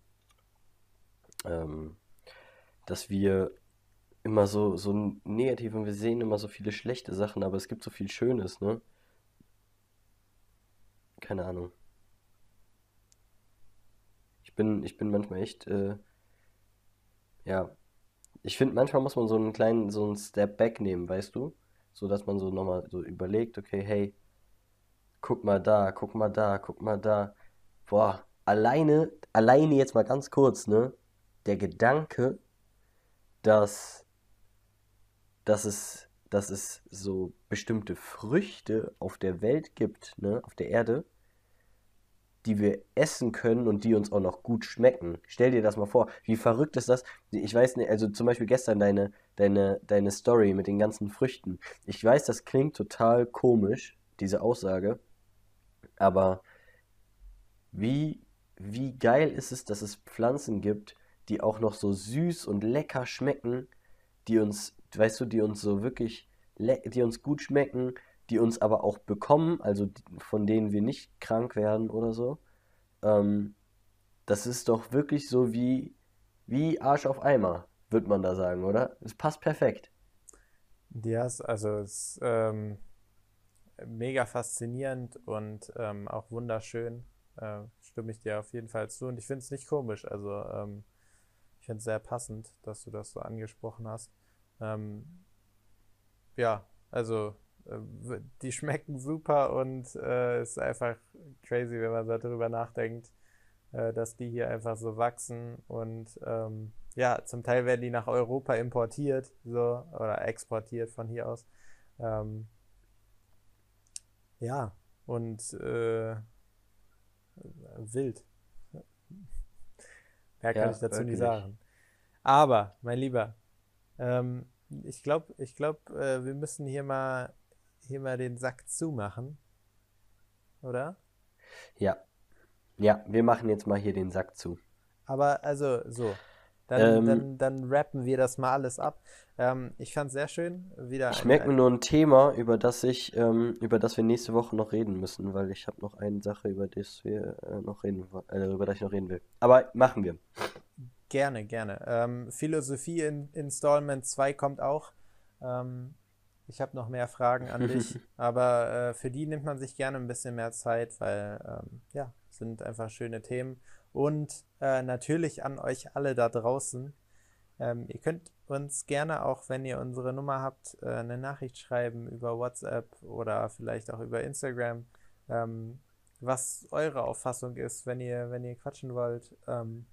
ähm, dass wir immer so, so negativ und wir sehen immer so viele schlechte Sachen, aber es gibt so viel Schönes, ne? Keine Ahnung. Ich bin, ich bin manchmal echt, äh, ja. Ich finde, manchmal muss man so einen kleinen, so einen Step back nehmen, weißt du? So dass man so nochmal so überlegt, okay, hey, guck mal da, guck mal da, guck mal da. Boah, alleine, alleine jetzt mal ganz kurz, ne? Der Gedanke, dass dass es, dass es so bestimmte Früchte auf der Welt gibt, ne, auf der Erde, die wir essen können und die uns auch noch gut schmecken. Stell dir das mal vor. Wie verrückt ist das? Ich weiß nicht, also zum Beispiel gestern deine, deine, deine Story mit den ganzen Früchten. Ich weiß, das klingt total komisch, diese Aussage. Aber wie, wie geil ist es, dass es Pflanzen gibt, die auch noch so süß und lecker schmecken, die uns, weißt du, die uns so wirklich, die uns gut schmecken, die uns aber auch bekommen, also von denen wir nicht krank werden oder so. Ähm, das ist doch wirklich so wie, wie Arsch auf Eimer, würde man da sagen, oder? Es passt perfekt. Ja, also es ähm, mega faszinierend und ähm, auch wunderschön. Äh, stimme ich dir auf jeden Fall zu. Und ich finde es nicht komisch. Also ähm, ich finde es sehr passend, dass du das so angesprochen hast. Ähm, ja, also äh, die schmecken super und äh, ist einfach crazy, wenn man darüber nachdenkt, äh, dass die hier einfach so wachsen und ähm, ja, zum Teil werden die nach Europa importiert, so oder exportiert von hier aus. Ähm, ja, und äh, wild. Mehr kann ja, ich dazu wirklich. nicht sagen. Aber, mein Lieber, ähm, ich glaube, ich glaub, äh, wir müssen hier mal hier mal den Sack zumachen. Oder? Ja. Ja, wir machen jetzt mal hier den Sack zu. Aber also so. Dann, ähm, dann, dann rappen wir das mal alles ab. Ähm, ich fand es sehr schön. Wieder ich merke mir nur ein Thema, über das ich, ähm, über das wir nächste Woche noch reden müssen, weil ich habe noch eine Sache, über das wir äh, noch reden, äh, über das ich noch reden will. Aber machen wir. Gerne, gerne. Ähm, Philosophie in Installment 2 kommt auch. Ähm, ich habe noch mehr Fragen an dich, aber äh, für die nimmt man sich gerne ein bisschen mehr Zeit, weil ähm, ja, sind einfach schöne Themen. Und äh, natürlich an euch alle da draußen. Ähm, ihr könnt uns gerne auch, wenn ihr unsere Nummer habt, äh, eine Nachricht schreiben über WhatsApp oder vielleicht auch über Instagram, ähm, was eure Auffassung ist, wenn ihr, wenn ihr quatschen wollt. Ähm,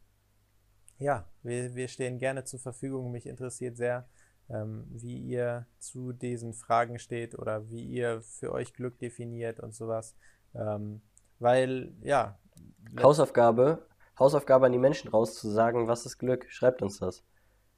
ja, wir, wir stehen gerne zur Verfügung. Mich interessiert sehr, ähm, wie ihr zu diesen Fragen steht oder wie ihr für euch Glück definiert und sowas. Ähm, weil, ja. Hausaufgabe, Hausaufgabe an die Menschen raus zu sagen, was ist Glück? Schreibt uns das.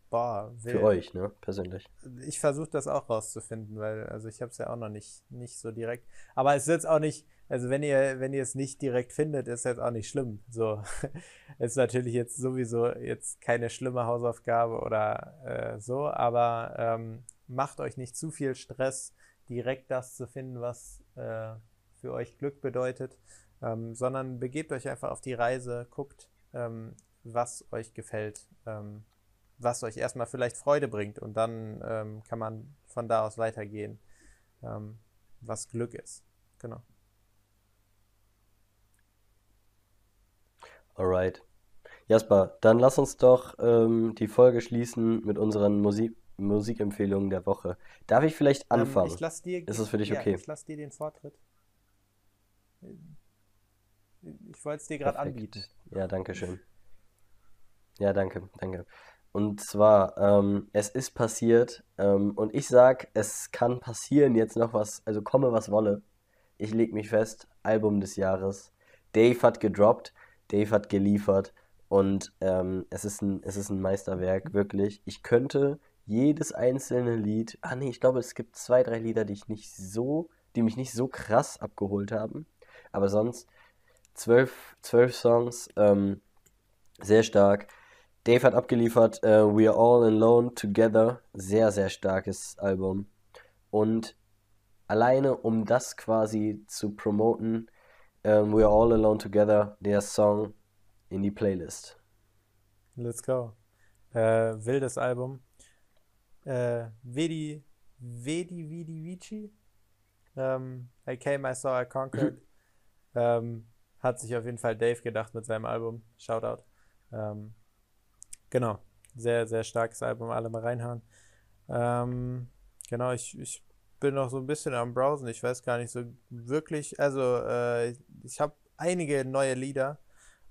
Boah, Für euch, ne, persönlich. Ich versuche das auch rauszufinden, weil, also ich habe es ja auch noch nicht, nicht so direkt. Aber es ist jetzt auch nicht, also wenn ihr, wenn ihr es nicht direkt findet, ist jetzt auch nicht schlimm. So, ist natürlich jetzt sowieso jetzt keine schlimme Hausaufgabe oder äh, so, aber ähm, macht euch nicht zu viel Stress, direkt das zu finden, was äh, für euch Glück bedeutet, ähm, sondern begebt euch einfach auf die Reise, guckt, ähm, was euch gefällt. Ähm, was euch erstmal vielleicht Freude bringt und dann ähm, kann man von da aus weitergehen, ähm, was Glück ist. Genau. Alright. Jasper, dann lass uns doch ähm, die Folge schließen mit unseren Musik Musikempfehlungen der Woche. Darf ich vielleicht ähm, anfangen? ich lass dir, ist es für dich ja, okay? Ich lasse dir den Vortritt. Ich wollte es dir gerade anbieten. Ja, danke schön. Ja, danke, danke. Und zwar, ähm, es ist passiert ähm, und ich sag, es kann passieren jetzt noch was, also komme was wolle. Ich leg mich fest, Album des Jahres. Dave hat gedroppt, Dave hat geliefert und ähm, es, ist ein, es ist ein Meisterwerk, wirklich. Ich könnte jedes einzelne Lied, ah nee, ich glaube, es gibt zwei, drei Lieder, die ich nicht so, die mich nicht so krass abgeholt haben. Aber sonst zwölf, zwölf Songs, ähm, sehr stark. Dave hat abgeliefert uh, We Are All Alone Together. Sehr, sehr starkes Album. Und alleine um das quasi zu promoten, um, We Are All Alone Together, der Song in die Playlist. Let's go. Äh, wildes Album. Äh, Vedi, Vedi, Vidi, Vici. Ähm, I Came, I Saw, I Conquered. ähm, hat sich auf jeden Fall Dave gedacht mit seinem Album. Shoutout. Ähm, Genau. Sehr, sehr starkes Album, alle mal reinhören. Ähm, genau, ich, ich bin noch so ein bisschen am Browsen. Ich weiß gar nicht so wirklich. Also, äh, ich habe einige neue Lieder.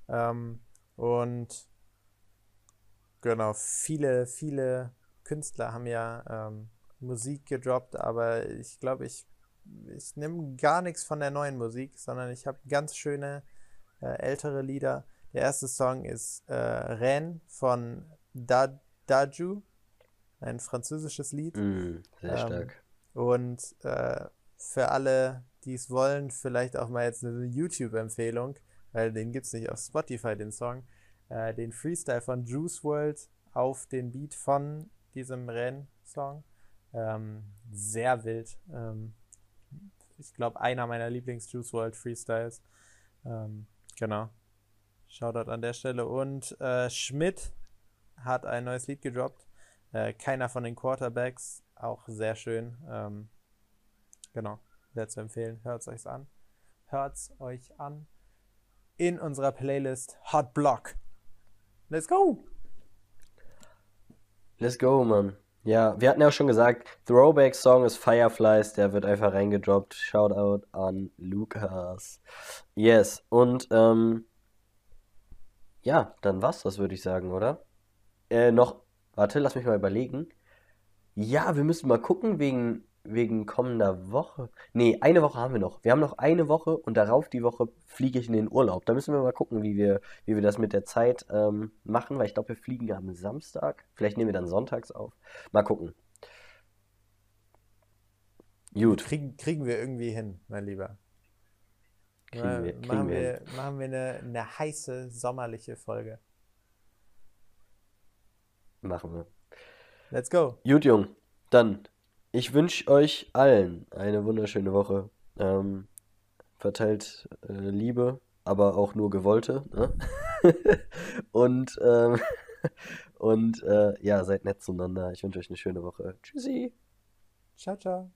Ähm, und genau, viele, viele Künstler haben ja ähm, Musik gedroppt, aber ich glaube, ich, ich nehme gar nichts von der neuen Musik, sondern ich habe ganz schöne äh, ältere Lieder. Der erste Song ist äh, Ren von da Daju, ein französisches Lied. Mm, sehr Ähm, stark. Und äh, für alle, die es wollen, vielleicht auch mal jetzt eine YouTube-Empfehlung, weil den gibt es nicht auf Spotify, den Song. Äh, den Freestyle von Juice World auf den Beat von diesem Renn-Song. Ähm, sehr wild. Ähm, ich glaube, einer meiner Lieblings-Juice World Freestyles. Ähm, genau. Shoutout an der Stelle. Und äh, Schmidt hat ein neues Lied gedroppt. Äh, keiner von den Quarterbacks. Auch sehr schön. Ähm, genau. Sehr zu empfehlen. Hört's euch an. Hört's euch an. In unserer Playlist Hot Block. Let's go! Let's go, Mann. Ja, wir hatten ja auch schon gesagt, Throwback-Song ist Fireflies, der wird einfach reingedroppt. Shoutout an Lukas. Yes, und ähm, ja, dann war's das, würde ich sagen, oder? Äh, noch, warte, lass mich mal überlegen. Ja, wir müssen mal gucken wegen, wegen kommender Woche. Nee, eine Woche haben wir noch. Wir haben noch eine Woche und darauf die Woche fliege ich in den Urlaub. Da müssen wir mal gucken, wie wir, wie wir das mit der Zeit ähm, machen, weil ich glaube, wir fliegen am Samstag. Vielleicht nehmen wir dann sonntags auf. Mal gucken. Gut, Kriegen, kriegen wir irgendwie hin, mein Lieber. Kriegen wir, kriegen machen wir wir, machen wir eine, eine heiße sommerliche Folge. Machen wir. Let's go. Gut, Jung. Dann, ich wünsche euch allen eine wunderschöne Woche. Ähm, verteilt äh, Liebe, aber auch nur gewollte. Ne? und ähm, und äh, ja, seid nett zueinander. Ich wünsche euch eine schöne Woche. Tschüssi. Ciao, ciao.